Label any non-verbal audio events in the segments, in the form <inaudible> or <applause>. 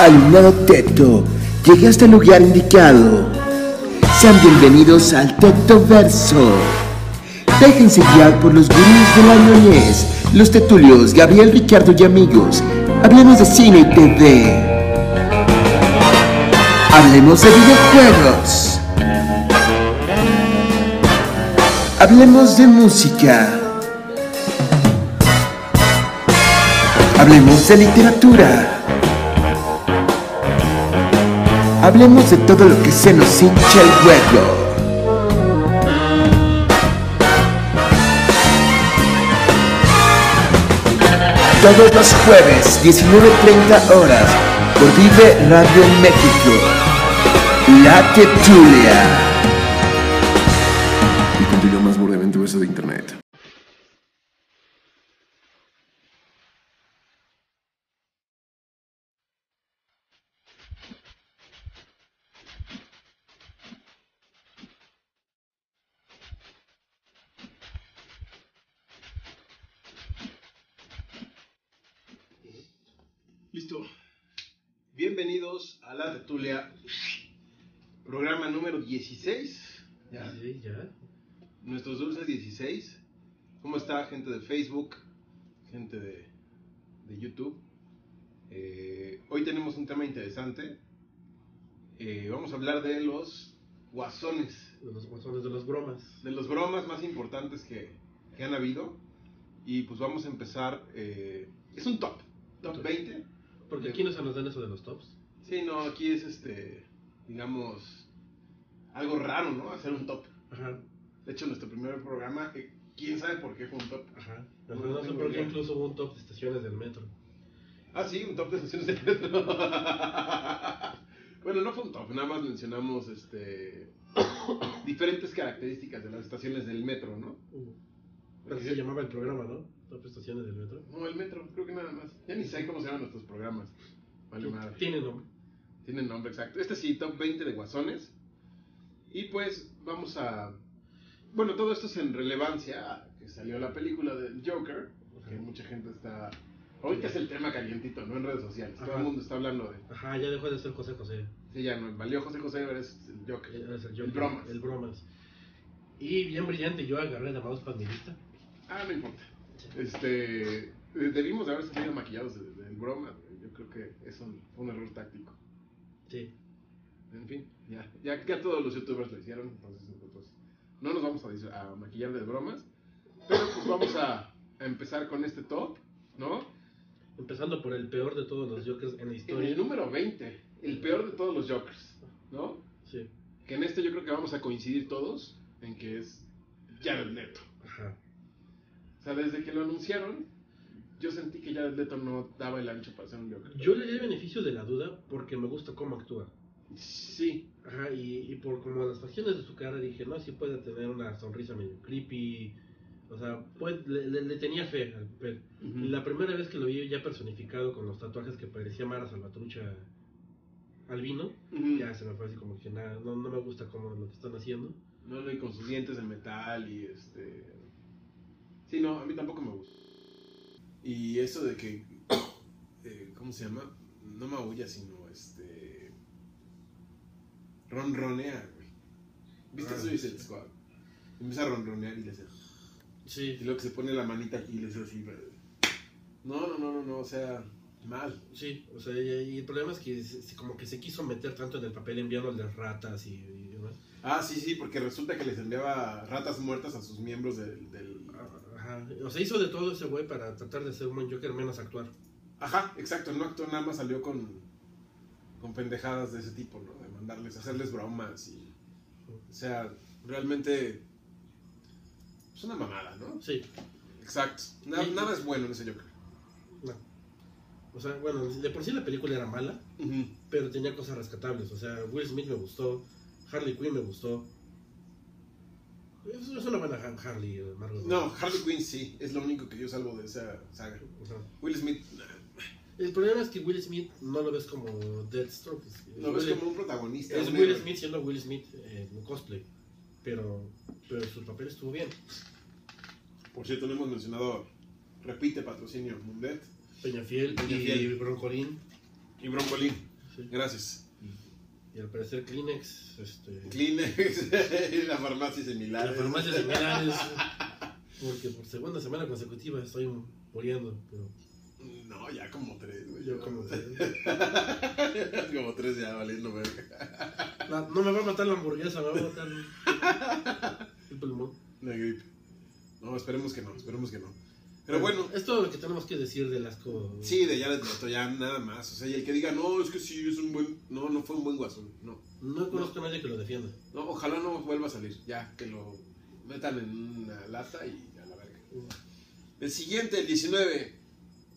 Alumnado Teto, llegaste al lugar indicado. Sean bienvenidos al Teto Verso. Déjense guiar por los gurús de la ñoñez, los tetulios Gabriel, Ricardo y amigos. Hablemos de cine y TV. Hablemos de videojuegos. Hablemos de música. Hablemos de literatura. Hablemos de todo lo que se nos hincha el huevo. Todos los jueves, 19.30 horas, por Vive Radio México. La Tetulia. A la Tetulia, programa número 16. Ya, Sí, ya. nuestros dulces 16. ¿Cómo está gente de Facebook? Gente de, de YouTube. Eh, hoy tenemos un tema interesante. Eh, vamos a hablar de los guasones, De los guasones de las bromas. de los bromas más importantes que, que han habido. Y pues vamos a empezar. eh, es un top, top 20. Porque aquí no se nos dan eso de los tops. Sí, no, aquí es este, digamos, algo raro, ¿no? Hacer un top. Ajá, De hecho, nuestro primer programa, quién sabe por qué fue un top. ajá. No, No, no sé por qué incluso hubo un top de estaciones del metro. Ah, sí, un top de estaciones de metro. <laughs> bueno, no fue un top, nada más mencionamos este diferentes características de las estaciones del metro, ¿no? Pero así se llamaba el programa, ¿no? Top de estaciones del metro. No, el metro, creo que nada más. Ya ni sé cómo se llaman nuestros programas. Vale madre. Tiene nombre. Tienen nombre exacto. Este sí, top 20 de guasones. Y pues vamos a... Bueno, todo esto es en relevancia que salió la película del Joker, que mucha gente está... Ahorita es el tema calientito, ¿no? En redes sociales. Todo Ajá. el mundo está hablando de... Ajá, ya dejó de ser José José. Sí, ya no, valió José José, ahora es el Joker. Era el, El bromas. El bromas. Y bien brillante, yo agarré de mouse para mi lista. Ah, no importa. Este... Debimos de haber salido maquillados del del broma. Yo creo que eso fue un error táctico. Sí. En fin, ya, ya, ya todos los youtubers lo hicieron, entonces no nos vamos a, a maquillar de bromas, pero pues vamos a, a empezar con este top, ¿no? Empezando por el peor de todos los Jokers en la En el historia. número 20, el peor de todos los Jokers, ¿no? Sí. Que en este yo creo que vamos a coincidir todos en que es Jared Leto. Ajá. O sea, desde que lo anunciaron, yo sentí que Jared Leto no daba el ancho para ser un Joker. Yo le di el beneficio de la duda porque me gusta cómo actúa. Sí, Ajá, y, y por como las facciones de su cara dije, no, sí puede tener una sonrisa medio creepy. O sea, pues, le, le- le tenía fe al papel. La primera vez que lo vi ya personificado con los tatuajes que parecía Mara Salvatrucha albino, Ujú. ya se me fue así como que nada, no, no me gusta cómo lo que están haciendo. No, no, y con sus dientes de metal y este... Sí, no, a mí tampoco me gusta. Y eso de que... eh, ¿Cómo se llama? No maulla, sino este... Ronronea, güey. ¿Viste Ah, Suicide sí. Squad? Empieza a ronronear y le hace... Sí, Y luego que se pone la manita aquí y le hace así... No, no, no, no, no, o sea... Mal. sí, o sea, y, el problema es que como que se quiso meter tanto en el papel enviándole ratas y, y demás. Ah, sí, sí, porque resulta que les enviaba ratas muertas a sus miembros del... del... Ajá, o sea, hizo de todo ese güey para tratar de ser un buen Joker menos actuar. Ajá, exacto, no actuó nada más salió con, con pendejadas de ese tipo, ¿no? De mandarles, hacerles bromas y... O sea, realmente... Es una mamada, ¿no? Sí, Exacto. Nada es bueno en ese Joker. no. O sea, bueno, de por sí la película era mala, pero tenía cosas rescatables. O sea, Will Smith me gustó, Harley Quinn me gustó. Es, es una buena Ha- Harley, eh, Margot. No, Harley Quinn sí, es lo único que yo salvo de esa saga. Will Smith, El problema es que Will Smith no lo ves como Deathstroke. es- lo ves Will- como un protagonista. Es un Will héroe. Smith siendo Will Smith eh, en cosplay. Pero, pero su papel estuvo bien. Por cierto, no hemos mencionado, repite patrocinio Mundet. Peñafiel, Peñafiel. y Broncolín. Y broncolín. Sí. Gracias. Y al parecer Kleenex, este... Kleenex, <laughs> la farmacia similar. La farmacia similares. Porque por segunda semana consecutiva estoy muriendo, pero No, ya como tres, güey. yo como que... <laughs> como tres ya valiendo verga. No, no me va a matar la hamburguesa, me va a matar el pulmón. La gripe. No, esperemos que no, esperemos que no. Pero bueno, es todo lo que tenemos que decir del asco. sí, de Jared Leto, ya nada más. O sea, y el que diga, no, es que sí, es un buen. No, no fue un buen guasón. No. No conozco a nadie que lo defienda. No, ojalá no vuelva a salir. Ya, que lo metan en una lata y a la verga. El siguiente, el 19.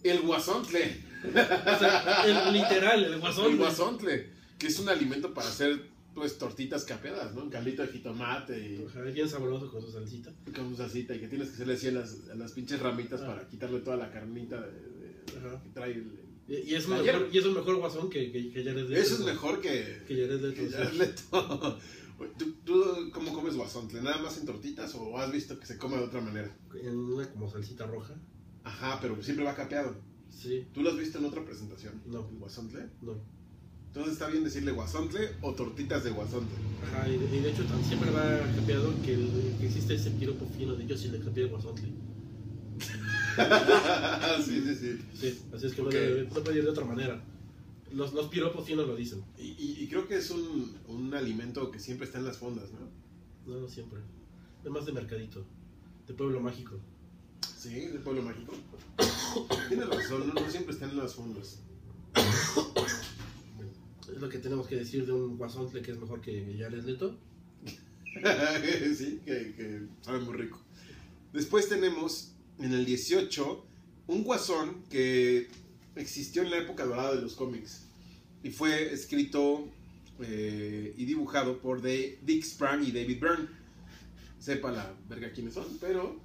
El guasontle. <laughs> O sea, el literal, el guasón. El guasontle. Que es un alimento para hacer, pues, tortitas capeadas, ¿no? Un caldito de jitomate y Ojalá, bien sabroso con su salsita. con su salsita. Y que tienes que hacerle así a las, a las pinches ramitas Ah. para quitarle toda la carnita de, de- Ajá. que trae el. Y, y es mejor, y es un mejor guasón que, que, que Jared Leto. Eso es mejor que. Que Jared Leto. que sí. Jared Leto. ¿Tú, ¿Tú cómo comes guasontle? ¿Nada más en tortitas o has visto que se come de otra manera? En una como salsita roja. Ajá, pero siempre va capeado. Sí, ¿Tú lo has visto en otra presentación? No. ¿El guasontle? no. Entonces está bien decirle guasontle o tortitas de guasontle. Ajá, y de, y de hecho siempre va capeado que, el- que existe ese piropo fino de yo sí le capeé el guasontle. <laughs> sí, sí, sí. Sí, así es que Ok. no, puede ir de otra manera. Los, los piropos finos lo dicen. Y, y- y creo que es un, un alimento que siempre está en las fondas, ¿no? No, no siempre. Es más de mercadito. De pueblo mágico. Sí, de Pueblo Mágico. <coughs> Tienes razón, no, no siempre está en las fondas. Es lo que tenemos que decir de un guasontle que es mejor que Jared Leto. <laughs> sí, que, que sabe muy rico. Después tenemos en el 18 un guasón que existió en la época dorada de los cómics y fue escrito eh, y dibujado por de Dick Sprang y David Byrne. Sepa la verga quiénes son, pero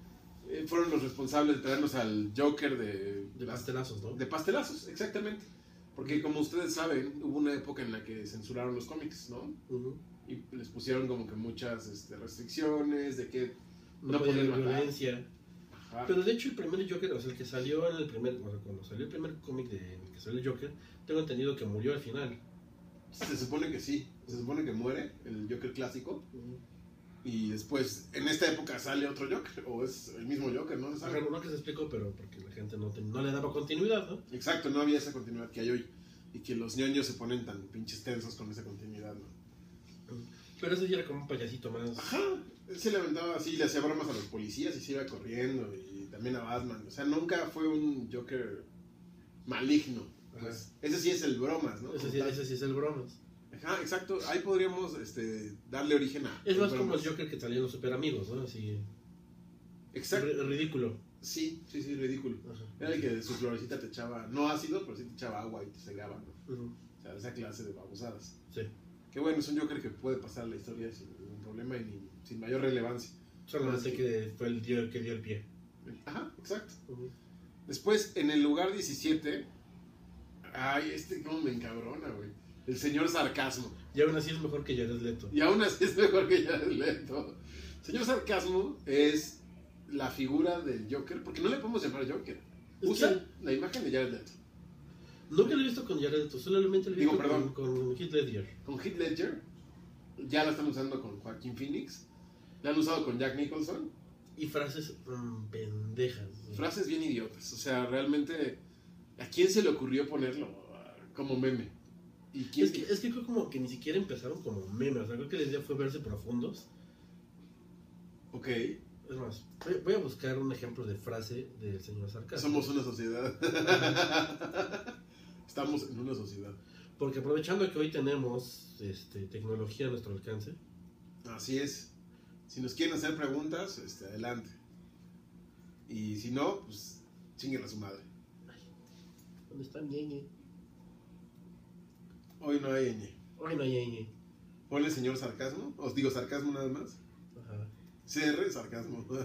eh, fueron los responsables de traernos al Joker de, De pastelazos, ¿no? de pastelazos, exactamente. Porque como ustedes saben, hubo una época en la que censuraron los cómics, ¿no? Y les pusieron como que muchas este, restricciones de que No, No podían matar. violencia. ajá, Pero de hecho el primer Joker, o sea, el que salió en el primer, o sea, cuando salió el primer cómic de el que salió el Joker, tengo entendido que murió al final. se supone que sí, se supone que muere el Joker clásico y después en esta época sale otro Joker o es el mismo Joker, no sabe. no que se explicó, pero porque la gente no, no le daba continuidad, ¿no? Exacto, no había esa continuidad que hay hoy y que los ñoños se ponen tan pinches tensos con esa continuidad, ¿no? Pero ese sí era como un payasito más. Ajá, él se levantaba así, le hacía bromas a los policías y se iba corriendo y también a Batman, o sea, nunca fue un Joker maligno. Pues, ese sí es el bromas, ¿no? Ese sí, ese sí es el bromas. Ajá, exacto. Ahí podríamos este, darle origen a. Es más como el. Joker que los super amigos, ¿no? Así. Exacto. ri- ridículo. Sí, sí, sí, ridículo. Ajá. Era el que de su florecita te echaba, no ácido, pero sí te echaba agua y te cegaba, ¿no? O sea, esa clase de babosadas. Sí. Que bueno, es un Joker que puede pasar la historia sin ningún problema y ni- sin mayor relevancia. Solamente que fue el tío que dio el pie. Ajá, exacto. Después, en el lugar 17, ay, este cómo me encabrona, güey. El señor sarcasmo. Y aún así es mejor que Jared Leto. Y aún así es mejor que Jared Leto. Señor Sarcasmo es la figura del Joker, porque no le podemos llamar Joker. Es Usa la imagen de Jared Leto. Nunca lo he visto con Jared Leto, solamente lo he Digo, visto perdón. con, con Heath Ledger. Con Heath Ledger, ya la están usando con Joaquín Phoenix, la han usado con Jack Nicholson. Y frases mm, pendejas. Frases bien idiotas. O sea, realmente, ¿a quién se le ocurrió ponerlo como meme? ¿Y quién? Es que, es que creo como que ni siquiera empezaron como memes. O sea, creo que la idea fue verse profundos. Ok, Es más, voy, a buscar un ejemplo de frase del señor Sarcasmo. somos una sociedad. <laughs> Estamos en una sociedad. Porque aprovechando que hoy tenemos este, tecnología a nuestro alcance, Así es. Si nos quieren hacer preguntas, este, adelante. Y si no, pues chinguen a su madre. ¿dónde está Ñeñe? Hoy no hay ñ. Hoy no hay Ñeñe. Ponle señor sarcasmo. Os digo sarcasmo nada más. Ajá. CR sarcasmo. <laughs>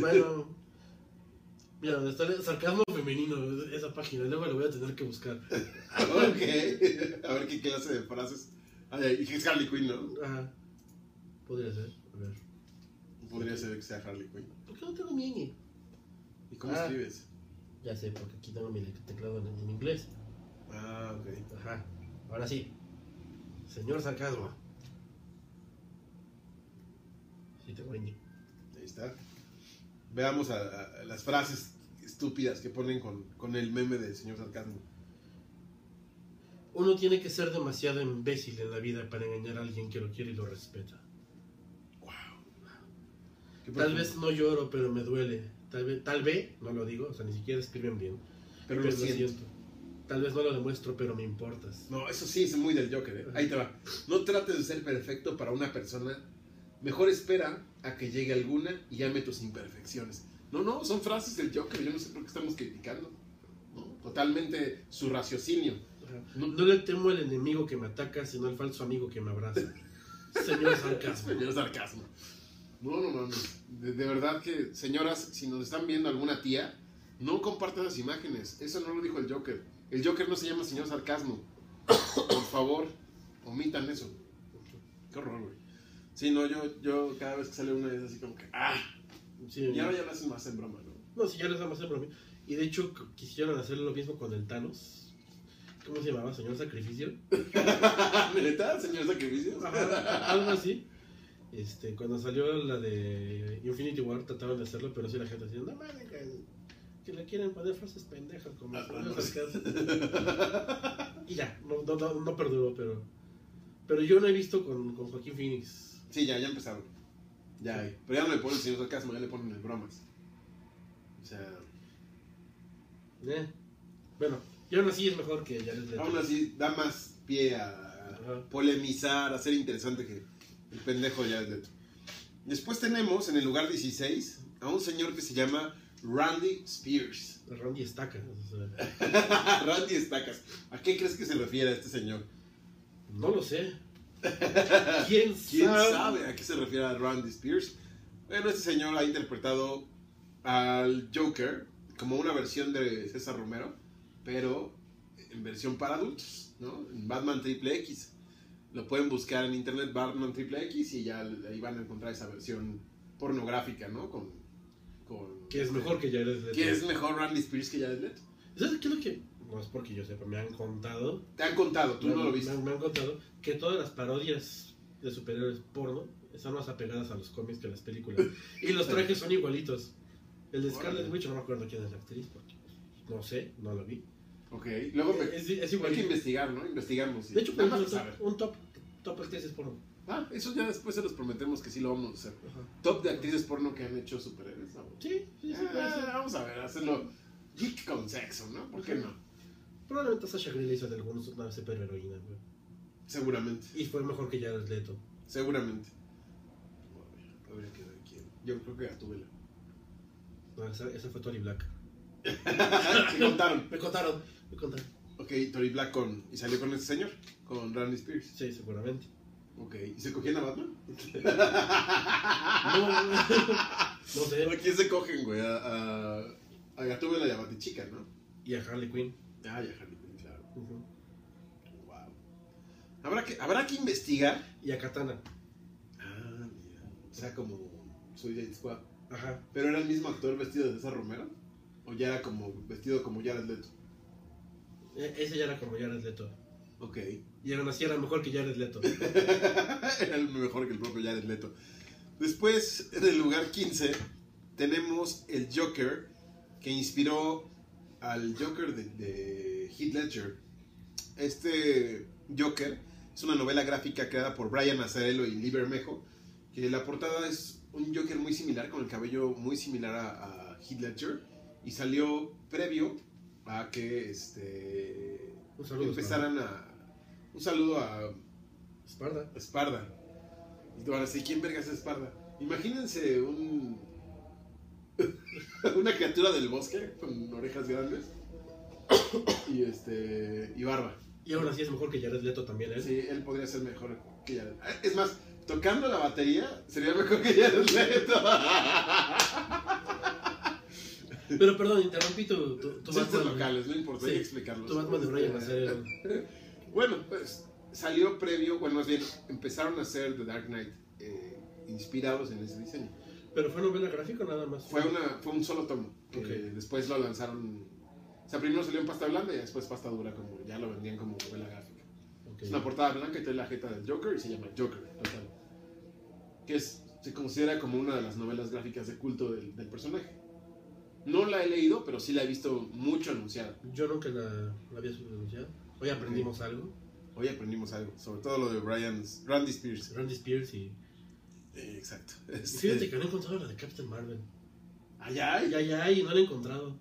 Bueno, mira, donde está el sarcasmo femenino, esa página, luego la voy a tener que buscar. ok. A ver qué clase de frases. Ay, y es Harley Quinn, ¿no? Ajá. Podría ser, a ver. Podría ser que sea Harley Quinn. ¿Por qué no tengo Ñeñe? ¿Y cómo Ah. escribes? Ya sé, porque aquí tengo mi teclado en, en inglés. Ah, ok. Ajá. Ahora sí. Señor sarcasmo. Sí, tengo indie. Ahí está. Veamos a, a las frases estúpidas que ponen con, con el meme del señor sarcasmo. Uno tiene que ser demasiado imbécil en la vida para engañar a alguien que lo quiere y lo respeta. ¿Qué Tal vez no lloro, pero me duele. Tal vez, tal vez, no lo digo, o sea, ni siquiera escriben bien. Pero lo siento. Tal vez no lo demuestro, pero me importas. No, eso sí es muy del Joker. ¿eh? Ahí te va. No trates de ser perfecto para una persona. Mejor espera a que llegue alguna y ame tus imperfecciones. No, no, son frases del Joker. Yo no sé por qué estamos criticando. ¿no? Totalmente su raciocinio. No- No, le temo al enemigo que me ataca, sino al falso amigo que me abraza. <laughs> Señor sarcasmo. Señor sarcasmo. No, no, no. no. De, de verdad que, señoras, si nos están viendo alguna tía, no compartan las imágenes. Eso no lo dijo el Joker. El Joker no se llama señor sarcasmo. Por favor, omitan eso. Qué horror, güey. Sí, no, yo, yo cada vez que sale una es así como que, ah, Sí, y ahora ya lo hacen más en broma, ¿no? No, si ya les vamos a hacer broma. Y de hecho, quisieron hacer lo mismo con el Thanos. ¿Cómo se llamaba? ¿Señor Sacrificio? <laughs> ¿Neta, señor sacrificio? Ajá, algo así. Este, cuando salió la de Infinity War trataron de hacerlo, pero sí la gente decía, no mames, que, le quieren poner frases pendejas como Ah, no. sarcasmo". <laughs> Y ya, no, no, no, no perduró, pero. Pero yo no he visto con, con Joaquín Phoenix. Sí, ya, ya empezaron. Ya hay. Pero ya no le ponen señor sarcasmo, ya le ponen el bromas. O sea, ¿eh? Bueno, y aún así es mejor que Jared Leto. aún así da más pie a Ajá. polemizar, a ser interesante que el pendejo Leto. Después tenemos en el lugar 16 a un señor que se llama Randy Spears. Randy Estaca. o sea, <laughs> Randy Estacas. ¿A qué crees que se refiere este señor? no lo sé. ¿Quién, ¿Quién sabe? sabe a qué se refiere a Randy Spears? Bueno, este señor ha interpretado al Joker como una versión de César Romero, pero en versión para adultos, ¿no? En Batman Triple X. Lo pueden buscar en internet Batman Triple X y ya ahí van a encontrar esa versión pornográfica, ¿no? Con, con Que es mejor que Jared Leto. ¿Qué es mejor Randy Spears que Jared Leto? ¿Sabes qué es lo que.? No es porque yo sepa, me han contado. Te han contado, tú me, no lo me viste. han- me han contado que todas las parodias de superhéroes porno están más apegadas a los cómics que a las películas. <laughs> Y los trajes son igualitos. El de Scarlet. Witch, no me acuerdo quién es la actriz, porque no sé, no lo vi. Ok, luego me, Es, es hay que investigar, ¿no? Investigamos. sí. De hecho, Nada más para saber. un top, top actrices porno. Ah, eso ya después se los prometemos que sí lo vamos a hacer. Ajá. Top de actrices porno que han hecho superhéroes. ¿no? Sí, sí, sí, Ah, vamos a ver, hacerlo geek con sexo, ¿no? ¿Por qué no? Probablemente Sasha Grey le hizo de algunos una superheroína, güey. Seguramente, Y fue mejor que Jared Leto. seguramente. Habría que ver quién. Yo creo que Gatúbela. No, esa, esa fue Tori Black. <laughs> ¿Qué contaron? Me contaron, me contaron. Ok, Tori Black con. ¿Y salió con este señor? Con Randy Spears. Sí, seguramente. Ok, ¿y se cogían a Batman? No, no sé. ¿A quién se cogen, güey? A, a, a Gatúbela y a Batichica, ¿no? Y a Harley Quinn. Ah, ya, Harley Quinn, claro. Wow. Habrá que, habrá que investigar. Y a Katana. Ah, mira. O sea, como Suicide Squad. Ajá. ¿Pero era el mismo actor vestido de César Romero? ¿O ya era como vestido como Jared Leto? E- ese ya era como Jared Leto. Ok. Y aún así era mejor que Jared Leto. <laughs> era mejor que el propio Jared Leto. Después, en el lugar 15, tenemos el Joker, que inspiró al Joker de, de Heath Ledger. Este Joker es una novela gráfica creada por Brian Azzarello y Lee Bermejo, que la portada es un Joker muy similar, con el cabello muy similar a, a Heath Ledger, y salió previo a que este, saludo. empezaran a... Un saludo a Esparda. Esparda. Y te van a decir, ¿quién vergas es Esparda? Imagínense un. <laughs> una criatura del bosque con orejas grandes y este. y barba. Y aún así es mejor que Jared Leto también, ¿eh? Sí, él podría ser mejor que Jared. Es más, tocando la batería sería mejor que Jared Leto. <laughs> Pero perdón, interrumpí tu, tu, tu Batman. locales, no importa, hay Sí, que explicarlos. Tu Batman de Brian Azzarello. <laughs> Bueno, pues salió previo, bueno, más bien empezaron a hacer The Dark Knight eh, inspirados en ese diseño. ¿Pero fue novela gráfica o nada más? Fue, una, fue un solo tomo. Que Ok. después lo lanzaron. O sea, primero salió en pasta blanda y después pasta dura, como ya lo vendían como novela gráfica. Es una portada blanca y trae la jeta del Joker y se llama Joker. total. Que es, se considera como una de las novelas gráficas de culto del, del personaje. No la he leído, pero sí la he visto mucho anunciada. Yo nunca la, la había anunciado. Hoy aprendimos algo. Hoy aprendimos algo, sobre todo lo de Brian, Randy Spears. Randy Spears y... Eh, exacto. Fíjate que no he encontrado la de Captain Marvel. allá hay, Ya, ya, y no la he encontrado.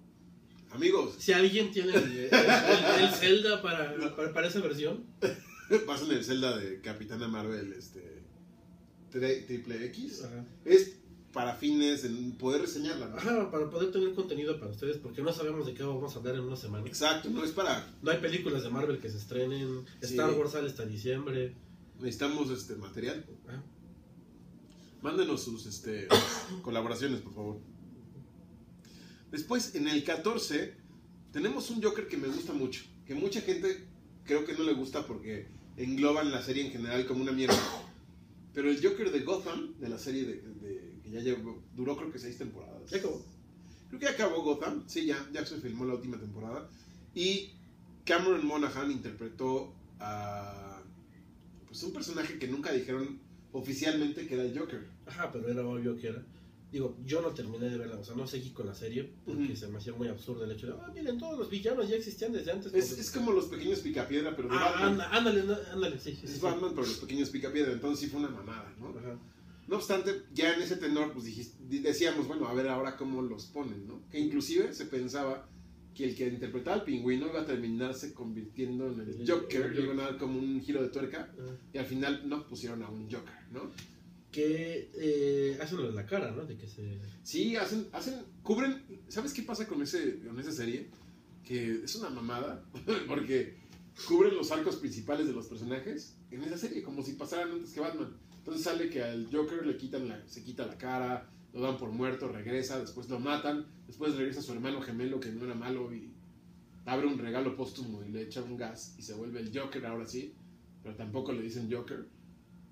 amigos, Si alguien tiene el, el- el- el Zelda para, para, para esa versión, <laughs> pasan el Zelda de Capitana Marvel, este, tri- triple X. ajá. Es para fines de poder reseñarla. ¿no? Ajá, para poder tener contenido para ustedes, porque no sabemos de qué vamos a hablar en una semana. Exacto, no es para. No hay películas de Marvel que se estrenen. Sí. Star Wars sale hasta diciembre. Necesitamos este material. Mándenos sus este, <coughs> colaboraciones, por favor. Después, en el 14, tenemos un Joker que me gusta mucho. Que mucha gente creo que no le gusta porque engloban la serie en general como una mierda. Pero el Joker de Gotham, de la serie de, de- que ya llevó- duró creo que seis temporadas. Ya acabó. Creo que ya acabó Gotham. Sí, ya, ya se filmó la última temporada. Y Cameron Monaghan interpretó a pues, un personaje que nunca dijeron oficialmente que era el Joker. Ajá, pero era obvio que era. Digo, yo no terminé de verla, o sea, no seguí con la serie porque Ujú. se me hacía muy absurdo el hecho de, ah, miren, todos los villanos ya existían desde antes. Es, es como los pequeños picapiedra, pero de Ah, Batman. anda- ándale, anda- ándale, sí, sí, sí. Es Batman, pero los pequeños picapiedra. Entonces sí fue una mamada, ¿no? Ajá. No obstante, ya en ese tenor, pues decíamos, bueno, a ver ahora cómo los ponen, ¿no? Que inclusive se pensaba que el que interpretaba al pingüino iba a terminarse convirtiendo en el Joker, le iban a dar como un giro de tuerca, Ah. y al final no pusieron a un Joker, ¿no? Que eh, hacen lo de la cara, ¿no? De que se. Sí, hacen, hacen, cubren, ¿sabes qué pasa con, ese, con esa serie? Que es una mamada, <laughs> porque cubren los arcos principales de los personajes en esa serie, como si pasaran antes que Batman. Entonces sale que al Joker le quitan la, se quita la cara, lo dan por muerto, regresa, después lo matan, después regresa su hermano gemelo que no era malo y abre un regalo póstumo y le echa un gas y se vuelve el Joker ahora sí, pero tampoco le dicen Joker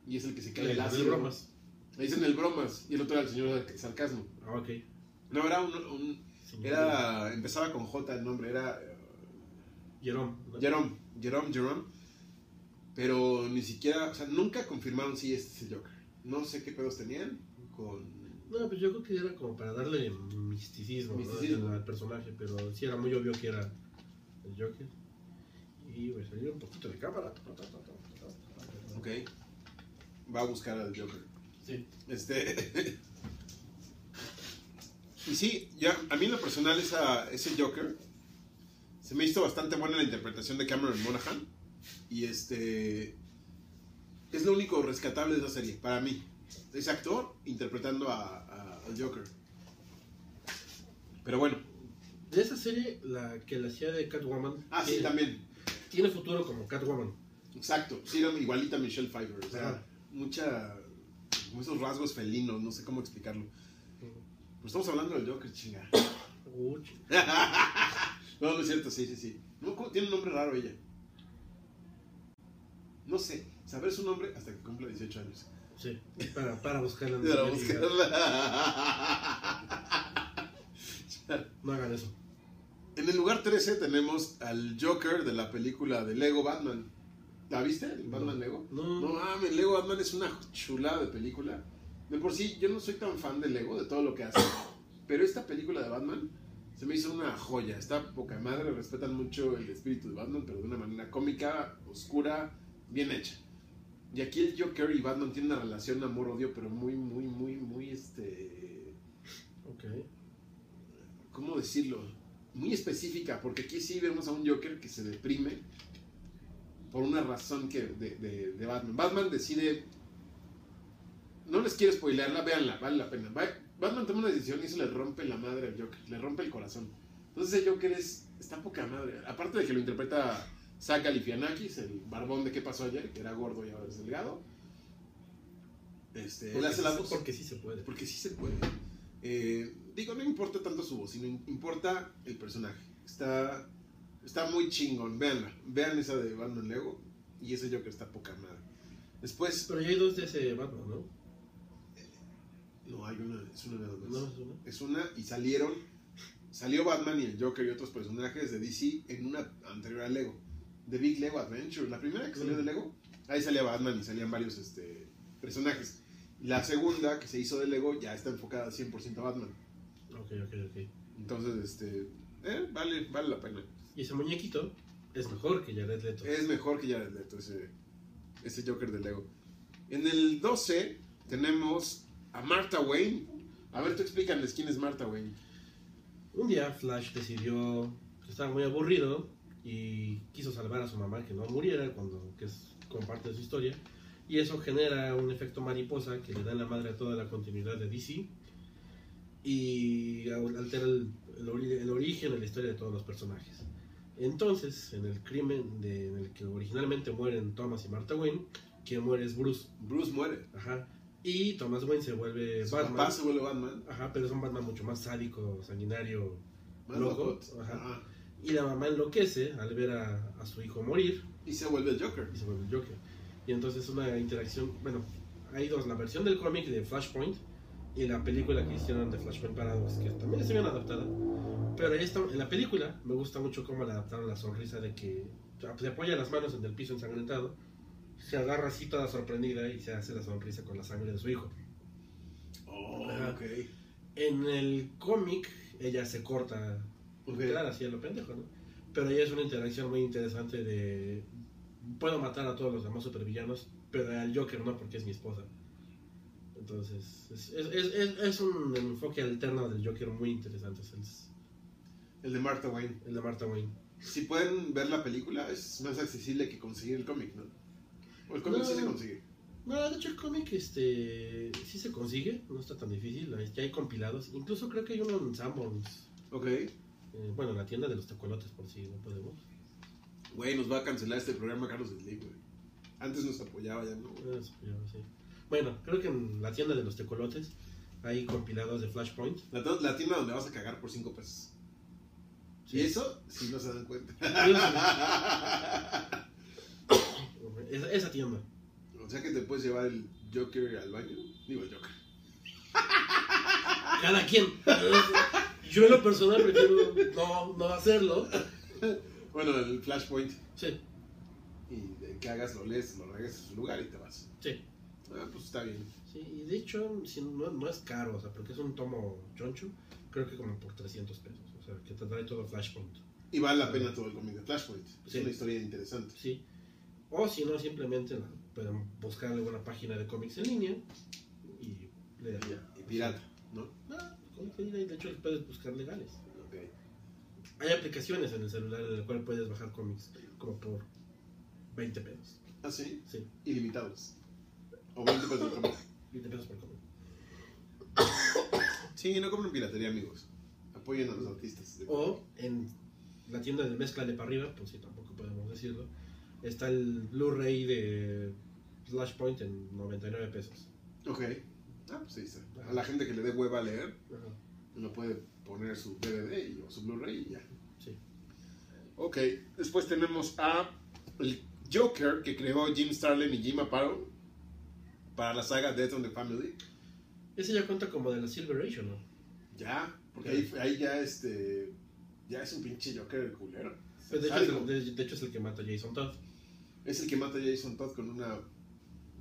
y es el que se cae el ácido. bromas. Le dicen el bromas y el otro era el señor del sarcasmo. Ah, ok. No, era un, era, empezaba con J el nombre, era eh, Jerome. Jerome, Jerome, Jerome, pero ni siquiera, o sea, nunca confirmaron si este es el Joker. No sé qué pedos tenían con... No, pues yo creo que era como para darle misticismo, al personaje, pero sí era muy obvio que era el Joker. Y voy a salir un poquito de cámara. Ok, va a buscar al Joker. Sí. Este... <laughs> y sí, ya, a mí en lo personal esa, ese Joker se me hizo bastante buena la interpretación de Cameron Monaghan. Y este... Es lo único rescatable de esa serie, para mí. Ese actor interpretando a, a- al Joker. Pero bueno. De esa serie, la que la hacía de Catwoman. Ah, sí, también. Tiene futuro como Catwoman. Exacto. Sí, era igualita a Michelle Pfeiffer. O sea, Ajá. mucha... esos rasgos felinos, no sé cómo explicarlo. Pero estamos hablando del Joker, chinga. Ch- <laughs> No, no es cierto, sí, sí, sí. No, tiene un nombre raro ella. No sé, saber su nombre hasta que cumpla 18 años. sí, <laughs> para, para buscarla. <laughs> Para buscarla. No hagan eso. En el lugar 13 tenemos al Joker de la película de Lego Batman. ¿La viste? ¿El Batman Lego? No. No mames, Lego Batman es una chulada de película. De por sí, yo no soy tan fan de Lego, de todo lo que hace. <coughs> Pero esta película de Batman se me hizo una joya. Está poca madre, respetan mucho el espíritu de Batman, pero de una manera cómica, oscura, bien hecha. Y aquí el Joker y Batman tienen una relación amor-odio, pero muy, muy, muy, muy, este... Ok. ¿Cómo decirlo? Muy específica, porque aquí sí vemos a un Joker que se deprime por una razón que de, de- de Batman. Batman decide. No les quiero spoilearla, véanla, vale la pena. Batman toma una decisión y eso le rompe la madre al Joker, le rompe el corazón. Entonces el Joker es, está poca madre. Aparte de que lo interpreta Zach Galifianakis, el barbón de qué pasó ayer, que era gordo y ahora es delgado. Este, él Porque hace sí la se- voz. Porque sí se puede. Porque sí se puede. Eh, digo, no importa tanto su voz, sino importa el personaje. Está, está muy chingón. Veanla. Vean esa de Batman Lego. Y ese Joker está poca madre. Después, Pero ya hay dos de ese Batman, ¿no? No, hay una, es una nada más. ¿No es una? Es una y salieron, salió Batman y el Joker y otros personajes de DC en una anterior a Lego. The Big Lego Adventure, la primera que salió Mm. de Lego, ahí salía Batman y salían varios este, personajes. La segunda que se hizo de Lego ya está enfocada 100% a Batman. Ok, ok, ok. Entonces, este, eh, vale, vale la pena. Y ese muñequito es mejor que Jared Leto. Es mejor que Jared Leto ese, ese Joker de Lego. En el 12 tenemos a Martha Wayne. A ver, tú explícales quién es Martha Wayne. Un día Flash decidió que estaba muy aburrido y quiso salvar a su mamá que no muriera, cuando, que es como parte de su historia. Y eso genera un efecto mariposa que le da en la madre a toda la continuidad de DC y altera el, el ori- el origen de la historia de todos los personajes. Entonces, en el crimen de- en el que originalmente mueren Thomas y Martha Wayne, quien muere es Bruce. Bruce muere. Ajá. Y Thomas Wayne se vuelve Su Batman. papá se vuelve Batman. Ajá, pero es un Batman mucho más sádico, sanguinario. Más Loco, loco. ajá. Ajá. Y la mamá enloquece al ver a, a su hijo morir Y se vuelve el Joker. y se vuelve el Joker. Y entonces una interacción, bueno, hay dos, la versión del cómic de Flashpoint y la película que hicieron de Flashpoint Paradox, que también está bien adaptada. Pero ahí está, en la película me gusta mucho cómo le adaptaron la sonrisa de que se apoya las manos en el piso ensangrentado, se agarra así toda sorprendida y se hace la sonrisa con la sangre de su hijo. Oh, Ajá. ok. En el cómic ella se corta. Claro, así a lo pendejo, ¿no? Pero ahí es una interacción muy interesante de... Puedo matar a todos los demás supervillanos, pero al Joker no, porque es mi esposa. Entonces, es, es, es, es- un enfoque alterno del Joker muy interesante, es el, de Martha Wayne. el de Martha Wayne. Si pueden ver la película, es más accesible que conseguir el cómic, ¿no? O el cómic No. sí se consigue. No, de hecho el cómic este, sí se consigue, no está tan difícil, ya hay compilados. Incluso creo que hay uno en Sanborns, Ok. Eh, bueno, en la tienda de los tecolotes, por si no podemos. Güey, nos va a cancelar este programa Carlos Slim, güey. Antes nos apoyaba, ya no. Sí, ya, sí. Bueno, creo que en la tienda de los tecolotes hay compilados de Flashpoint. La, tienda donde vas a cagar por 5 pesos. Sí. Y eso, si no se dan cuenta. <laughs> Esa, esa tienda. o sea que te puedes llevar el Joker al baño. Digo, el Joker. Cada quien. <laughs> Yo en lo personal prefiero no, no hacerlo. Bueno, el Flashpoint. Sí, Y de que hagas, lo lees, lo regresas a su lugar y te vas. sí. Ah, pues está bien. Sí, y de hecho si no, no es caro, o sea, porque es un tomo choncho, creo que como por 300 pesos. O sea, que te trae todo Flashpoint. Y vale la pena todo el cómic de Flashpoint. Es Sí. una historia interesante. Sí. O si no, simplemente pueden buscar alguna página de cómics en línea y leer ya. Y pirata, ¿no? Ah, y de hecho puedes buscar legales. Ok. Hay aplicaciones en el celular en el cual puedes bajar cómics como por 20 pesos. Ah, sí. Sí, Ilimitados. O 20 pesos de cómic. <coughs> 20 pesos por cómic. Sí, no compren piratería, amigos. Apoyen a los artistas. O en la tienda de mezcla de para arriba, pues sí, tampoco podemos decirlo, está el Blu-ray de Flashpoint en 99 pesos. Ok. Ah, pues ahí está. A la gente que le dé hueva a leer, Ajá. no puede poner su DVD y- o su Blu-ray y ya. Sí. Ok, después tenemos a el Joker que creó Jim Starlin y Jim Aparo para la saga Death on the Family. Ese ya cuenta como de la Silver Age, ¿o ¿no? Ya, porque ahí, ahí ya este ya es un pinche Joker culero. Pues de, hecho, ¿Sabes es- cómo? de- de hecho es el que mata a Jason Todd. Es el que mata a Jason Todd con una,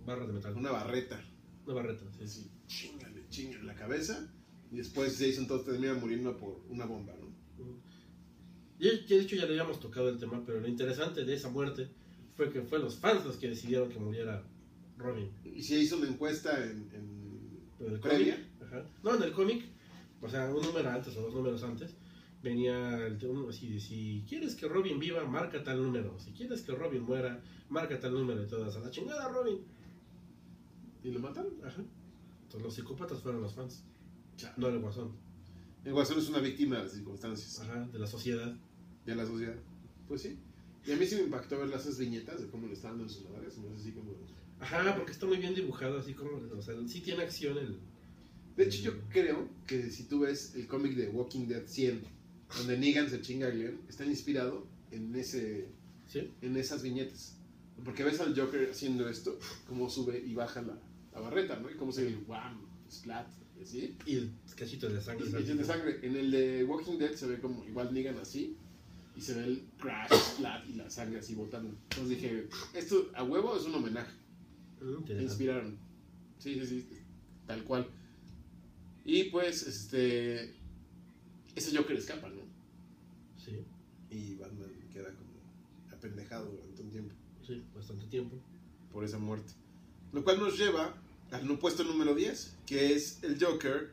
Barra de metal. una barreta. Una barreta, sí. Así, chingale, chingale en la cabeza. Y después Jason Todd termina muriendo por una bomba, ¿no? Y ya, de hecho ya le habíamos tocado el tema, pero lo interesante de esa muerte fue que fue los fans los que decidieron que muriera Robin. Y se hizo una encuesta en, en Pero el previa. cómic, ajá. No, en el cómic, o sea, un número antes o dos números antes, venía el, uno así de si quieres que Robin viva, marca tal número. Si quieres que Robin muera, marca tal número y todas. A la chingada, Robin. ¿Y lo mataron? Ajá. Entonces los psicópatas fueron los fans, Chale. no el guasón. El Guasón es una víctima de las circunstancias Ajá, de la sociedad. de la sociedad. Pues sí. Y a mí sí me impactó ver esas viñetas de cómo le estaban dando sus. No sé si como... Ajá, porque está muy bien dibujado, así como, o sea, sí tiene acción el... De hecho, yo creo que si tú ves el cómic de Walking Dead 100, donde Negan se chinga a Glenn, está inspirado en, ese, ¿Sí? en esas viñetas. Porque ves al Joker haciendo esto, cómo sube y baja la, la barreta, ¿no? Y cómo se ve el wham, splat, así. Y el cachito de sangre. Y de sangre. En el de Walking Dead se ve como igual Negan así. Y se ve el crash, splat y la sangre así botando. Entonces dije, esto a huevo es un homenaje. Me inspiraron. Sí, sí, sí. Tal cual. Y pues, este. Ese Joker escapa, ¿no? Sí, Y Batman queda como apendejado durante un tiempo sí, bastante tiempo. por esa muerte. Lo cual nos lleva al nu- puesto número 10, que es el Joker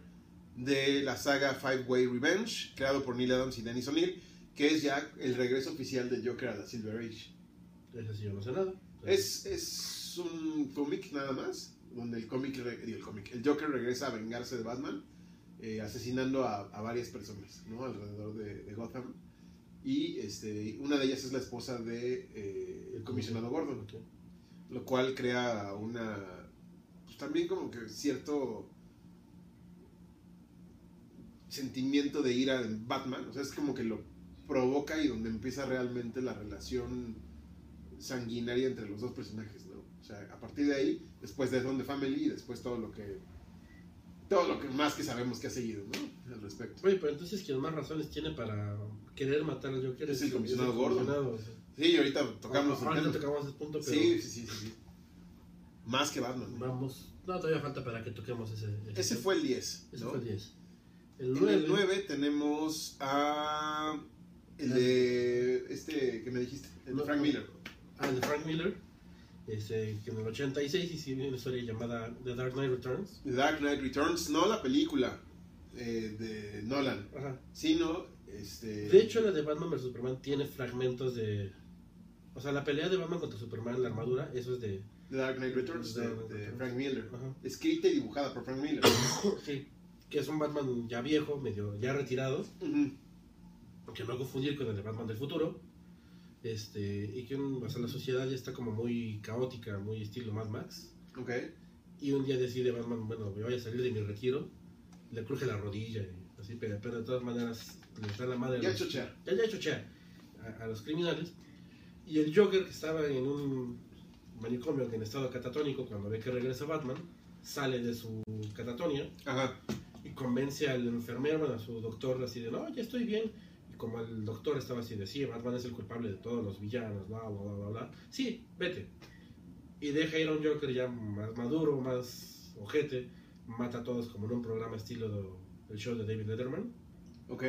de la saga Five Way Revenge, creado por Neil Adams y Dennis O'Neill, que es ya el regreso oficial del Joker a la Silver Age. Ese sí yo no sé nada. Es, es un cómic nada más, donde el cómic, el cómic, el Joker regresa a vengarse de Batman, eh, asesinando a, a varias personas, ¿no? Alrededor de, de Gotham. Y este, una de ellas es la esposa de eh, el comisionado Gordon, Ok. lo cual crea una, también como que cierto sentimiento de ira en Batman, o sea, es como que lo provoca y donde empieza realmente la relación sanguinaria entre los dos personajes, ¿no? O sea, a partir de ahí, después de Don the Family y después todo lo que todo lo que más que sabemos que ha seguido, ¿no? Al respecto. Oye, pero entonces quien más razones tiene para querer matar al Joker Es el comisionado el Gordon. comisionado, o sea. Sí, y ahorita tocamos el Ahorita tocamos ese punto, pero sí, sí, sí. Más que Batman. vamos. No, todavía falta para que toquemos ese. Ese fue el 10, Ese ¿no? fue el 10. El En 9. el 9 tenemos a el de este que me dijiste, el de Frank. Miller. Ah, el de Frank Miller. Este, que en el 86 hicieron una historia llamada The Dark Knight Returns. The Dark Knight Returns, no la película eh, de Nolan, Ajá. sino este De hecho, la de Batman vs Superman tiene fragmentos de. O sea, la pelea de Batman contra Superman en la armadura, eso es de. The Dark Knight Returns de, de. Frank Miller, Ajá. escrita y dibujada por Frank Miller. <coughs> Sí. Que es un Batman ya viejo, medio ya retirado. Ujú. que no confundir con el de Batman del futuro. Este, y que un- o sea, la sociedad ya está como muy caótica, muy estilo Mad Max. Ok. Y un día decide Batman, bueno, me voy a salir de mi retiro. Le cruje la rodilla, y así, pero, pero de todas maneras le da la madre. Ya los- chochear. Ya, ya chochea a, a los criminales. Y el Joker, que estaba en un manicomio en estado catatónico, cuando ve que regresa Batman, sale de su catatonia Ajá. y convence al enfermero, bueno, a su doctor, así de, no, ya estoy bien. Y como el doctor estaba así de, sí, Batman es el culpable de todos los villanos, bla, bla, bla, bla, bla. Sí, vete. Y deja ir a un Joker ya más maduro, más ojete, mata a todos como en un programa estilo de- del show de David Letterman. Ok.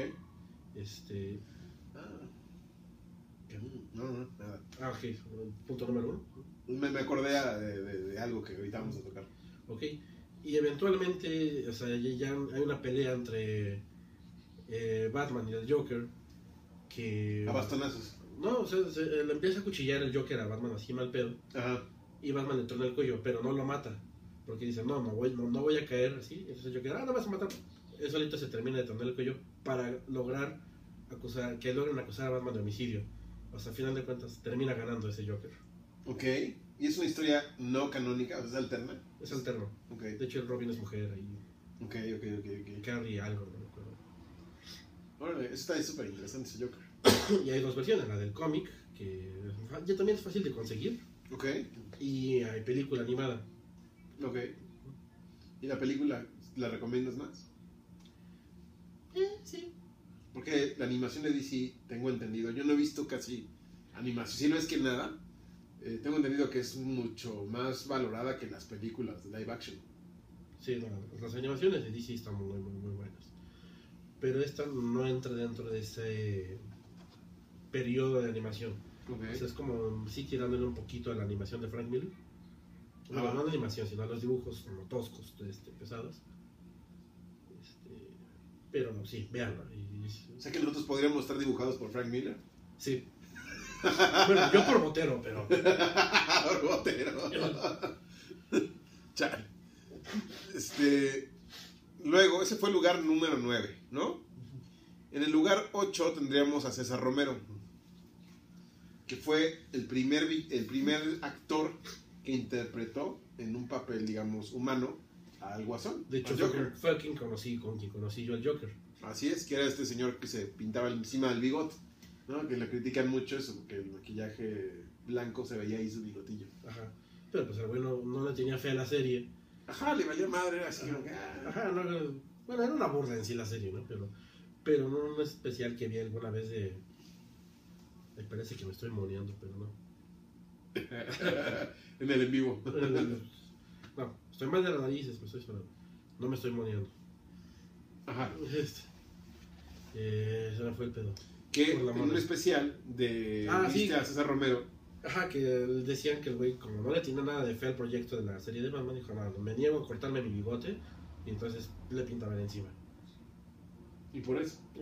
Este, Ah. ¿Qué? No, no, punto número uno. Me, me acordé de, de- de algo que ahorita vamos a tocar. Ok. Y eventualmente, o sea, ya, hay una pelea entre eh, Batman y el Joker que... A bastonazos. No, o sea, se- le empieza a cuchillar el Joker a Batman así mal pedo. Ajá. Y Batman le trona el cuello, pero no lo mata. Porque dice, no, no voy, no, no voy a caer así. Entonces el Joker, ah, no vas a matar. Él solito se termina de tronar el cuello para lograr acusar, que logren acusar a Batman de homicidio. O sea, a final de cuentas, termina ganando ese Joker. Ok. Y es una historia no canónica, o sea, es alterna. Es alterno. Ok. De hecho, el Robin es mujer y Ok, ok, ok, ok. Carrie algo, no me acuerdo. Órale, eso está súper interesante ese Joker. <coughs> Y hay dos versiones, la del cómic, que ya también es fácil de conseguir, Ok, y hay película animada. ok. ¿Y la película la recomiendas más? Eh, sí. Porque la animación de DC, tengo entendido, yo no he visto casi animación, si no es que nada, eh, tengo entendido que es mucho más valorada que las películas de live action. Sí, no, las animaciones de DC están muy, muy, muy buenas. Pero esta no entra dentro de ese periodo de animación. Ok. O sea, es como sí tirándole un poquito a la animación de Frank Miller. No, Ah. no a la animación, sino a los dibujos como toscos, este, pesados. Pero no, sí, véanlo. y- O sea que nosotros podríamos estar dibujados por Frank Miller. sí. bueno, yo por botero, pero. <laughs> Botero. <laughs> Chale. Este. Luego, ese fue el lugar número 9, ¿no? En el lugar 8 tendríamos a César Romero, que fue el primer, el primer actor que interpretó en un papel, digamos, humano al Guasón. De hecho, al Joker. fue quien conocí, con quien conocí yo al Joker. Así es, que era este señor que se pintaba encima del bigote, ¿no? Que le critican mucho eso, porque el maquillaje blanco se veía ahí su bigotillo. Ajá. Pero pues el bueno no le tenía fe a la serie. Ajá, le valía madre, era así como que, ah. Ajá, no, bueno, era una burla en sí la serie, ¿no? Pero, pero no un especial que vi alguna vez de... Me parece que me estoy moneando, pero no. <laughs> en el en vivo. No, estoy mal de las narices, me estoy sonando. No me estoy moneando. Ajá. Este. Eh, ese no fue el pedo. Que en un especial de Ah, sí. a César Romero. Ajá, que decían que el güey, como no le tenía nada de fe al proyecto de la serie de Batman, dijo, no, me niego a cortarme mi bigote, y entonces le pintaban encima. Y por eso. Y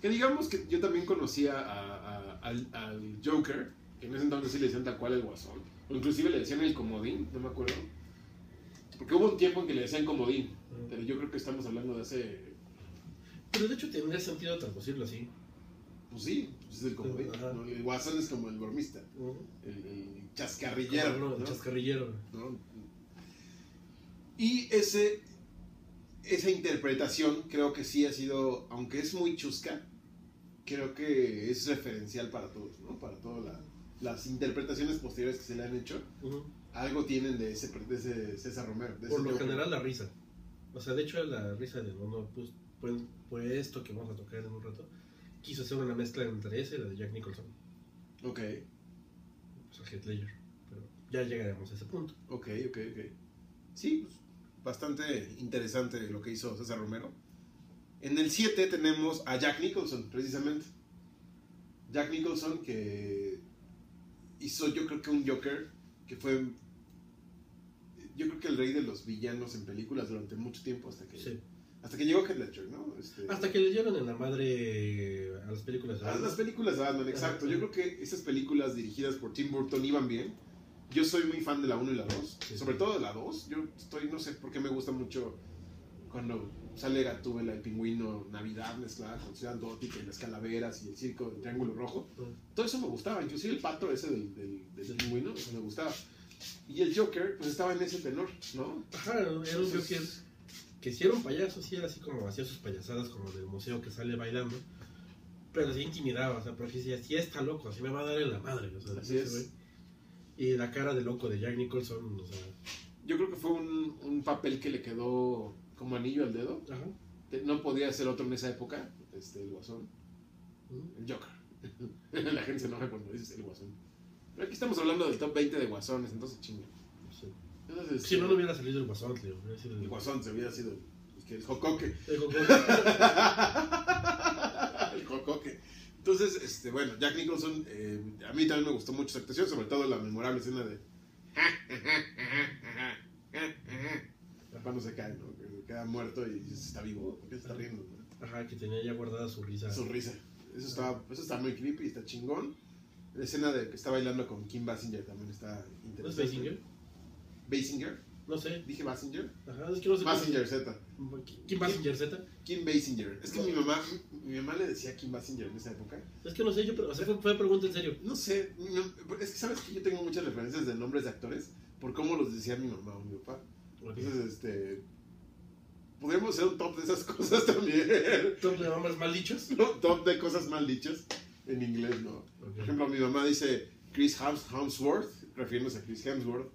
Que digamos que yo también conocía a- a- al, al Joker, que en ese entonces sí le decían tal cual el guasón. O inclusive le decían el comodín, no me acuerdo. Porque hubo un tiempo en que le decían comodín. Pero yo creo que estamos hablando de hace. Pero de hecho tendría sentido traducirlo así. Pues sí, pues es el comodín. El guasón es como el bromista, el, el chascarrillero. No, ¿no? Chascarrillero. ¿no? Y ese, esa interpretación creo que sí ha sido, aunque es muy chusca, creo que es referencial para todos, ¿no? Para todas la- las interpretaciones posteriores que se le han hecho. Algo tienen de ese, de ese César Romero. de Por ese lo general la risa. O sea, de hecho la risa de no, pues, pues, pues esto que vamos a tocar en un rato, quiso hacer una mezcla entre ese y la de Jack Nicholson. Ok, O sea, Heath Ledger. Pero ya llegaremos a ese punto. ok, ok, ok. Sí, pues, bastante interesante lo que hizo César Romero. En el 7 tenemos a Jack Nicholson, precisamente. Jack Nicholson que hizo yo creo que un Joker que fue yo creo que el rey de los villanos en películas durante mucho tiempo hasta que Sí. hasta que llegó Heath Ledger, ¿no? Este, Hasta que le dieron en la madre a las películas de a Batman. las películas de Batman, exacto. Yo creo que esas películas dirigidas por Tim Burton iban bien. Yo soy muy fan de la 1 y la 2, Sí, sobre sí. todo de la 2. Yo estoy, no sé por qué me gusta mucho cuando sale Gatúbela, el pingüino, Navidad mezclada con Ciudad Gótica y las calaveras y el circo del Triángulo Rojo. Todo eso me gustaba, inclusive el pato ese del, del, del pingüino, eso me gustaba. Y el Joker, pues estaba en ese tenor, ¿no? Ajá, era un Joker que si era un payaso, sí era así como hacía sus payasadas como del museo que sale bailando. Pero sí intimidaba, o sea, porque decía, si está loco, así me va a dar en la madre. O sea, Así es. güey. Y la cara de loco de Jack Nicholson, o sea, Yo creo que fue un, un papel que le quedó como anillo al dedo. ajá. No podía ser otro en esa época, este, el Guasón. El Joker. <laughs> La gente se enoja cuando dices el Guasón. Pero aquí estamos hablando del top 20 de Guasones, entonces chinga. Sí. Entonces, Si no, este, no hubiera salido el guasón, tío. Hubiera sido el Guasón se hubiera sido el, que el Jocoque. El Joker. <laughs> el Jocoque. Entonces, este, bueno, Jack Nicholson, eh, a mí también me gustó mucho su actuación, sobre todo la memorable escena de. <laughs> Cuando se cae, ¿no? Queda muerto y está vivo, porque se está riendo, ¿no? Ajá, que tenía ya guardada su risa. Su risa. Eso está, eso está muy creepy, está chingón. La escena de que está bailando con Kim Basinger también está ¿No es interesante. Basinger? Basinger. No sé. Dije Basinger. Ajá, es que no sé. Basinger Z. ¿Quién Basinger Z? Kim Basinger. Es que mi mamá, mi mamá le decía Kim Basinger en esa época. Es que no sé, yo, pero, o sea, fue, fue pregunta en serio. No sé, mam- es que sabes que yo tengo muchas referencias de nombres de actores por cómo los decía mi mamá o mi papá. Entonces, este. Podríamos hacer un top de esas <laughs> cosas también. ¿Top de nombres mal dichos? ¿no? Top de cosas mal dichas en inglés, ¿no? Por ejemplo, mi mamá dice Chris Hems- Hemsworth, refiriéndose a Chris Hemsworth.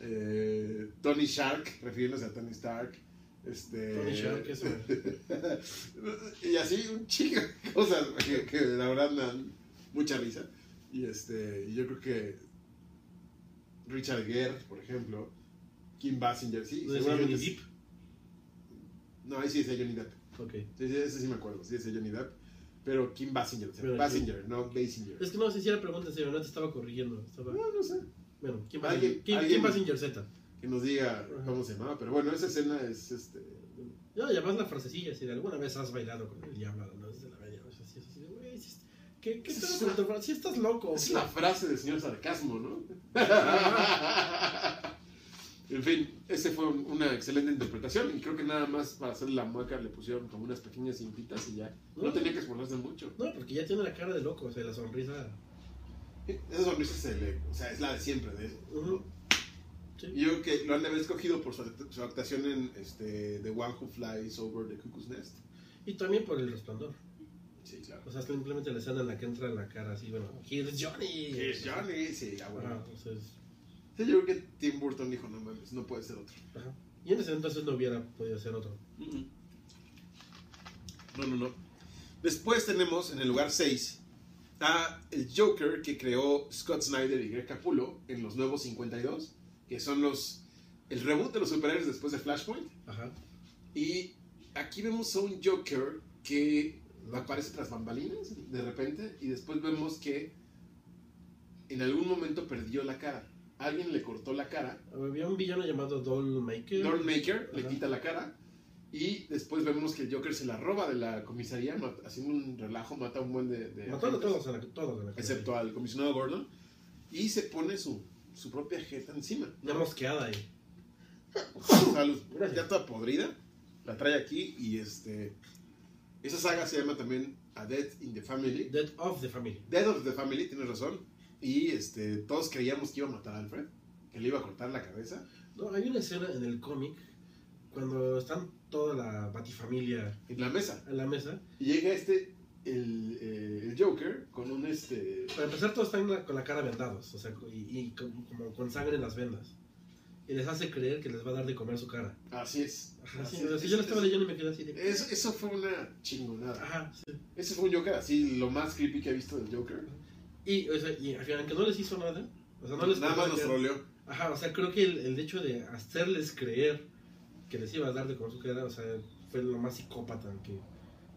Eh, Tony Shark, refiriéndose a Tony Stark. Este, Tony Shark, eso. <laughs> y así un chingo de cosas que, que la verdad me dan mucha risa. Y este, yo creo que Richard Gere, por ejemplo, Kim Basinger, sí, ¿No es seguramente Johnny sí. Depp? No, ahí sí decía Johnny Depp. Ok. Sí, ese sí me acuerdo, sí decía Johnny Depp. Pero Kim Basinger, o sea, Pero Basinger, no Basinger. Es que no sé si era pregunta en serio, no te estaba corrigiendo. Estaba... No, no sé. Bueno, ¿quién Alguien- Basinger, ¿quién, alguien- quién Basinger Z? Que nos diga Ajá. cómo se llamaba. Pero bueno, esa escena es este. No, y además la frasecilla, si de alguna vez has bailado con el diablo a las de la medianoche, así, así, güey, ¿qué, qué Es pedo una- con tu fra- Si estás loco. Es la frase del señor sarcasmo, ¿no? <laughs> en fin, ese fue un- una excelente interpretación. Y creo que nada más para hacer la mueca le pusieron como unas pequeñas cintitas y ya. No No. tenía que esforzarse mucho. No, porque ya tiene la cara de loco, o sea, la sonrisa. Esa sonrisa se le. O sea, es la de siempre de eso. yo creo que lo han de haber escogido por su, su actuación en este, The One Who Flies Over the Cuckoo's Nest. Y también por el resplandor. Sí, claro. O sea, simplemente la escena en la que entra en la cara así, bueno, here's Johnny. Es Johnny, sí, ya bueno. Entonces, Sí, yo creo que Tim Burton dijo, no mames, no puede ser otro. ajá. Y en ese entonces no hubiera podido ser otro. No, no, no. Después tenemos en el lugar 6 a el Joker que creó Scott Snyder y Greg Capullo en los nuevos 52, que son los el reboot de los superhéroes después de Flashpoint. Ajá. Y aquí vemos a un Joker que aparece tras bambalinas de repente y después vemos que en algún momento perdió la cara. Alguien le cortó la cara. Había un villano llamado Dollmaker. Dollmaker le quita la cara y después vemos que el Joker se la roba de la comisaría haciendo un relajo, mata a un buen de, de a todos, en la, todos en la excepto al comisionado Gordon y se pone su, su propia jeta encima. Una mosqueada ahí. <coughs> Gracias. ya toda podrida, la trae aquí y este esa saga se llama también A Death in the Family. Dead of the Family. Dead of the Family, tienes razón. Y este, todos creíamos que iba a matar a Alfred, que le iba a cortar la cabeza. No, hay una escena en el cómic cuando están toda la batifamilia En la mesa. en la mesa. Y llega este, el, eh, el Joker, con un este. Para empezar, todos están con la cara vendados, o sea, y, como con sangre en las vendas. Y les hace creer que les va a dar de comer su cara. Así es. Ajá, Así sí, es. yo lo estaba leyendo y me quedé así de... Es- eso fue una chingonada. Ajá, sí. Ese fue un Joker así, lo más creepy que he visto del Joker. Y, o sea, y al final, que no les hizo nada, o sea, no les Nada más nos troleó. Ajá, o sea, creo que el, el hecho de hacerles creer que les iba a dar de comer su cara, o sea, fue lo más psicópata que,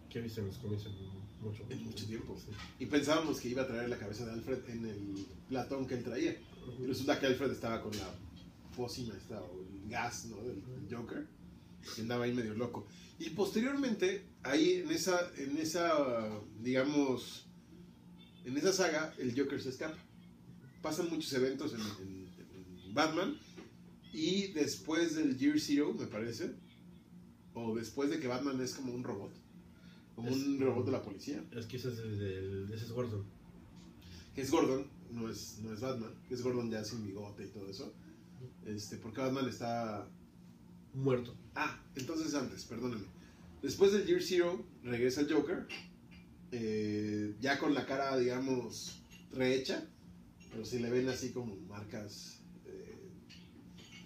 que he visto en los cómics en mucho, En mucho tiempo. Sí. Y pensábamos que iba a traer la cabeza de Alfred en el platón que él traía. Y resulta que Alfred estaba con la pócima esta, o el gas, ¿no? Del, Joker. Que andaba ahí medio loco. Y posteriormente, ahí en esa, en esa, digamos, en esa saga, el Joker se escapa. Pasan muchos eventos en, en- en Batman. Y después del Year Zero, me parece, o después de que Batman es como un robot, como Es- un robot de la policía, Es que ese es, el del- ese es Gordon. que es Gordon, no es, no es Batman, que es Gordon ya sin bigote y todo eso. Este, porque Batman está. Muerto. Ah, entonces antes, perdónenme. Después del Year Zero, regresa el Joker, eh, ya con la cara, digamos, rehecha, pero si le ven así como marcas. eh,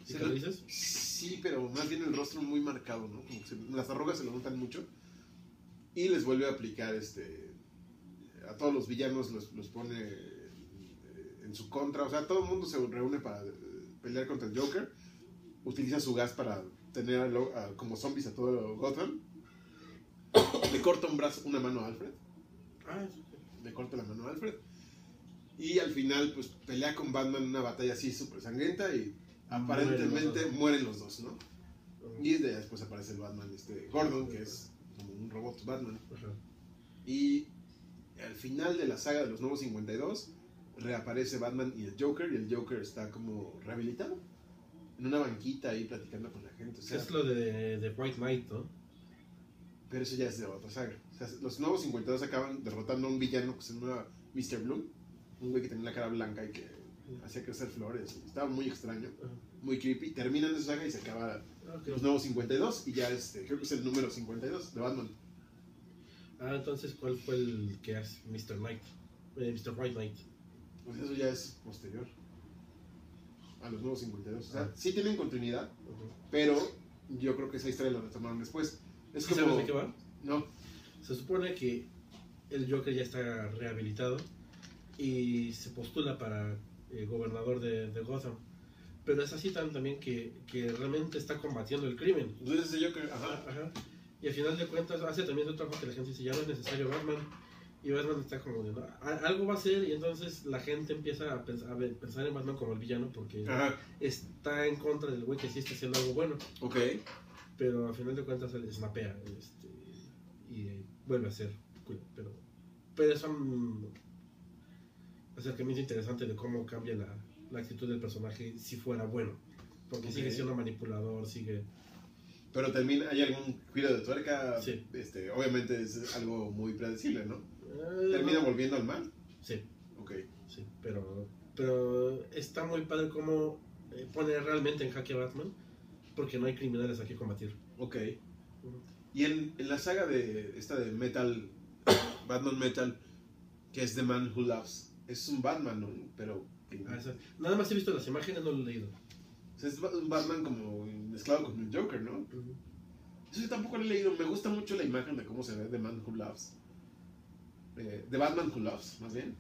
¿Cicatrices? Sí, pero más bien el rostro muy marcado, ¿no? Como que se- las arrugas se lo notan mucho. Y les vuelve a aplicar este. A todos los villanos los, los pone eh, en su contra. O sea, todo el mundo se reúne para eh, pelear contra el Joker. Utiliza su gas para tener a lo- a- como zombies a todo Gotham. Le corta un brazo, una mano a Alfred. Ah, Le corta la mano a Alfred. Y al final, pues pelea con Batman en una batalla así súper sangrienta y aparentemente Mueren los dos. mueren los dos, ¿no? Y después aparece el Batman, este Gordon, que es como un robot Batman. Y al final de la saga de los nuevos 52, reaparece Batman y el Joker, y el Joker está como rehabilitado. En una banquita ahí platicando con la gente. O sea, es lo de, de White Knight, ¿no? Pero eso ya es de otra saga. O sea, los nuevos 52 acaban derrotando a un villano que se llama Mr. Bloom. Un güey que tenía la cara blanca y que hacía crecer flores. Estaba muy extraño, muy creepy. Terminan esa saga y se acaba los nuevos 52 y ya este, creo que es el número 52 de Batman. Ah, entonces, ¿cuál fue el que es Mr. Knight? Eh, Mr. White Knight. Pues eso ya es posterior a los nuevos 52. O sea, Ah. sí tienen continuidad, pero yo creo que esa historia la retomaron después. Es ¿Sí como... ¿Sabes de qué va? No, Se supone que el Joker ya está rehabilitado y se postula para eh, gobernador de, de Gotham. Pero es así tan- también que, que realmente está combatiendo el crimen. entonces ese Joker, ajá. Ajá. Y al final de cuentas hace también otro trabajo que la gente dice, ya no es necesario Batman. Y Batman está como de, "No, a- algo va a ser y entonces la gente empieza a, pensar en Batman como el villano porque Ajá, está en contra del güey que sí está haciendo algo bueno. ok. Pero al final de cuentas se le snapea este, y eh, vuelve a ser cool. Pero, pero es un acercamiento interesante de cómo cambia la, la actitud del personaje si fuera bueno. Porque sigue siendo manipulador, sigue... Pero también hay algún giro de tuerca, Sí. este, obviamente es algo muy predecible, ¿no? eh, Termina no- volviendo al mal. Sí, Ok. sí, pero, pero está muy padre cómo eh, pone realmente en jaque a Batman, porque no hay criminales a que combatir. Ok. Y en, en la saga de esta de Metal, <coughs> Batman Metal, que es The Man Who Loves, es un Batman, ¿no? Pero... Ah, Nada más he visto las imágenes, no lo he leído. O sea, es un Batman como mezclado con el Joker, ¿no? Eso yo tampoco lo he leído. Me gusta mucho la imagen de cómo se ve The Man Who Loves. Eh, The Batman Who Loves, más bien.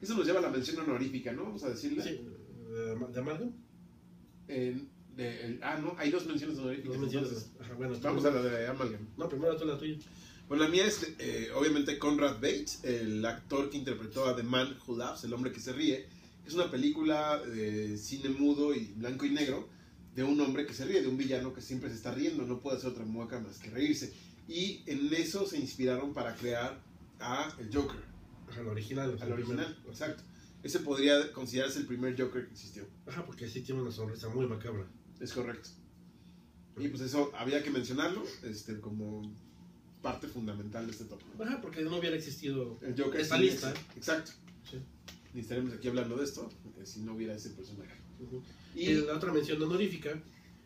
Eso nos lleva a la mención honorífica, ¿no? Vamos a decirle. Sí, ¿de, de Amalgam? Eh, de- el- ah, no, hay dos menciones honoríficas. Dos menciones. Ajá, bueno, Vamos a la de Amalgam. No, primero tú la tuya. Pues la mía es, eh, obviamente, Conrad Bates, el actor que interpretó a The Man Who Laughs, el hombre que se ríe. Es una película de cine mudo y blanco y negro de un hombre que se ríe, de un villano que siempre se está riendo, no puede hacer otra mueca más que reírse. Y en eso se inspiraron para crear a el Joker, Ajá, la original. al original, exacto. Ese podría considerarse el primer Joker que existió. Ajá, porque sí tiene una sonrisa muy macabra. Es correcto. Y pues eso había que mencionarlo este, como parte fundamental de este top. Ajá, porque no hubiera existido El Joker esta lista. ese- Exacto. Sí. Ni estaremos aquí hablando de esto eh, si no hubiera ese personaje. Y la otra mención honorífica,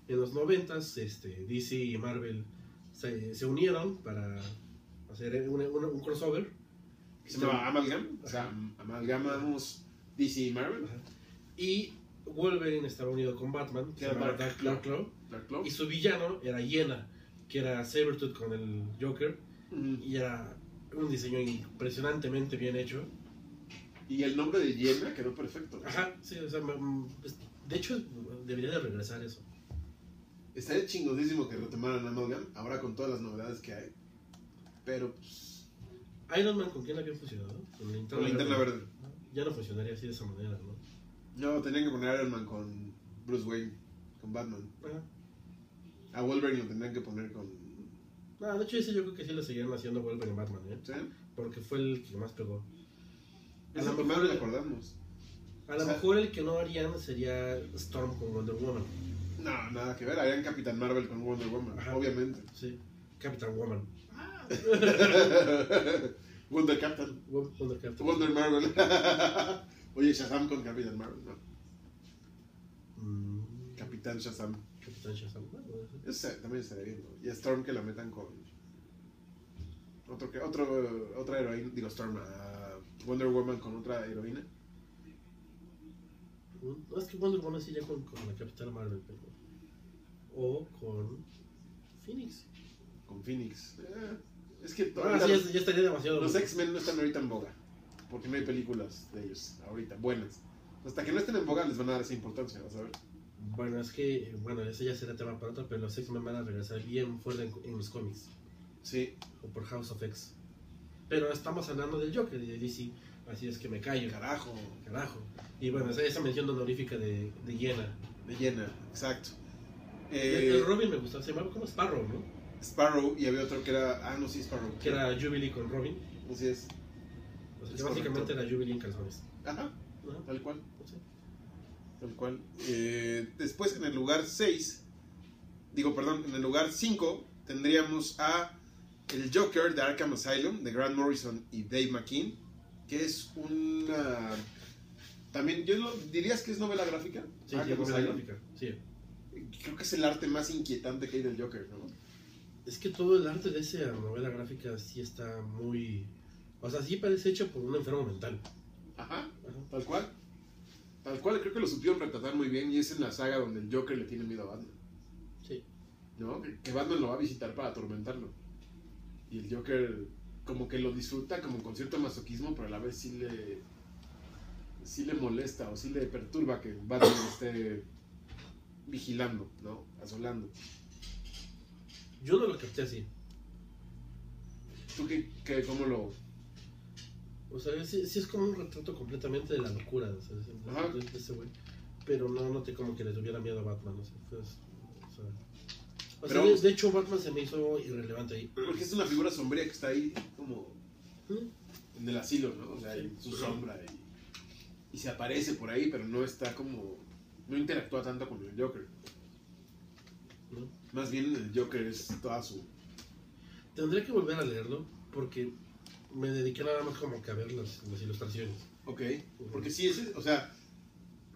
en los noventas, este, DC y Marvel se, se unieron para hacer un, un- un crossover. se llama Amalgam. O sea, am- amalgamamos DC y Marvel. Ajá. Y Wolverine estaba unido con Batman, que era Dark Dark, Dark Claw, Dark Claw. y su villano era Hiena, que era Sabretooth con el Joker, y era un diseño impresionantemente bien hecho. Y el nombre de Yena quedó perfecto. Ajá, sí, o sea, me- mm, de hecho debería de regresar eso. Estaría chingodísimo que retomaran Amalgam, ahora con todas las novedades que hay. Pero, pues, Iron Man, ¿con quién había funcionado? Con con linterna verde. Ya no funcionaría así de esa manera, ¿no? No, tenían que poner a Iron Man con Bruce Wayne, con Batman. Ajá. A Wolverine lo tendrían que poner con. No, de hecho ese yo creo que sí lo seguían haciendo Wolverine y Batman, ¿eh? ¿Sí? Porque fue el que más pegó. A lo mejor- más recordamos. A lo O sea- mejor el que no harían sería Storm con Wonder Woman. No, nada que ver. Harían Capitán Marvel con Wonder Woman, Ajá. obviamente. Sí. Captain Woman. <laughs> Wonder Captain. Wo- Wonder Captain. Wonder Marvel. <laughs> Oye, Shazam con Capitán Marvel, ¿no? Mm, Capitán Shazam. Capitán Shazam. Bueno, Ese también estaría bien, ¿no? Y a Storm que la metan con. Otro, que, otro, otra heroína. Digo, Storm. a Wonder Woman con otra heroína. No, es que Wonder Woman sí ya con, con la Capitana Marvel, pero... O con Phoenix. Con Phoenix. Eh, es que Ah, ahorita sí, los, ya, ya estaría demasiado. los X-Men no están ahorita en boga. Porque no hay películas de ellos ahorita, buenas. Hasta que no estén en boga les van a dar esa importancia, vas a ver. Bueno, es que, bueno, ese ya será tema para otro, pero los X-Men van a regresar bien fuerte en, en los cómics. Sí, O por House of X. Pero estamos hablando del Joker de DC, así es que me callo. carajo. Carajo. Y bueno, esa, esa mención honorífica de, de Hiena. De llena, exacto. el, Eh, el Robin me gustó, se llamaba como Sparrow, ¿no? Sparrow y había otro que era. Ah, no, sí, Sparrow. Que era Jubilee con Robin. Así es. O sea, Es que básicamente era Jubilee en calzones. Ajá, tal cual. Sí. Tal cual. Eh, después, en el lugar 6, digo, perdón, en el lugar 5 tendríamos a el Joker de Arkham Asylum de Grant Morrison y Dave McKean, que es una. También, yo lo, dirías que es novela gráfica. Sí, sí, Arkham novela Asylum. gráfica. Sí. Creo que es el arte más inquietante que hay del Joker, ¿no? Es que todo el arte de esa novela gráfica sí está muy... O sea, sí parece hecho por un enfermo mental. Ajá, Ajá. tal cual. Tal cual, creo que lo supieron retratar muy bien y es en la saga donde el Joker le tiene miedo a Batman. Sí. ¿no? Que- Batman lo va a visitar para atormentarlo. Y el Joker como que lo disfruta como con cierto masoquismo, pero a la vez sí le sí le molesta o sí le perturba que Batman esté vigilando, ¿no? Asolando. Yo no lo capté así. ¿Tú qué, qué- cómo lo O sea, sí, sí es como un retrato completamente de la locura o sea, de, Ajá. de- de ese güey. Pero no noté como que le tuviera miedo a Batman. O sea, pues, o sea, o sea, Pero- de, de hecho, Batman se me hizo irrelevante ahí. porque es una figura sombría que está ahí como ¿Mm? en el asilo, ¿no? O sea, Sí. en su sombra y, y se aparece por ahí, pero no está como no interactúa tanto con el Joker. ¿No? Más bien el Joker es toda su Tendré que volver a leerlo porque me dediqué nada más como que a ver las, las ilustraciones. Ok, porque sí, es, o sea,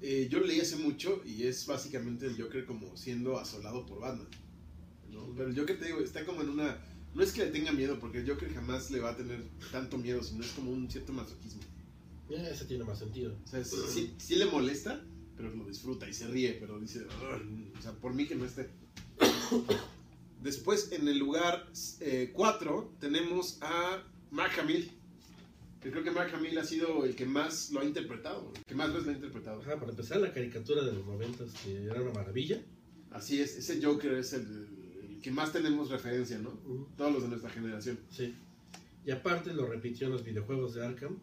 eh, yo leí hace mucho y es básicamente el Joker como siendo asolado por Batman. ¿no? Pero el Joker, te digo, está como en una... No es que le tenga miedo, porque el Joker jamás le va a tener tanto miedo, sino es como un cierto masoquismo. Eh, Ese tiene más sentido. O sea, sí, sí- sí le molesta, pero lo disfruta y se ríe, pero dice, o sea, por mí que no esté. <coughs> Después, en el lugar 4, eh, tenemos a Mark Hamill. Que creo que Mark Hamill ha sido el que más lo ha interpretado, el que más veces lo ha interpretado. Ajá, para empezar, la caricatura de los 90 que era una maravilla. Así es, ese Joker es el, que más tenemos referencia, ¿no? Todos los de nuestra generación. Sí. Y aparte lo repitió en los videojuegos de Arkham.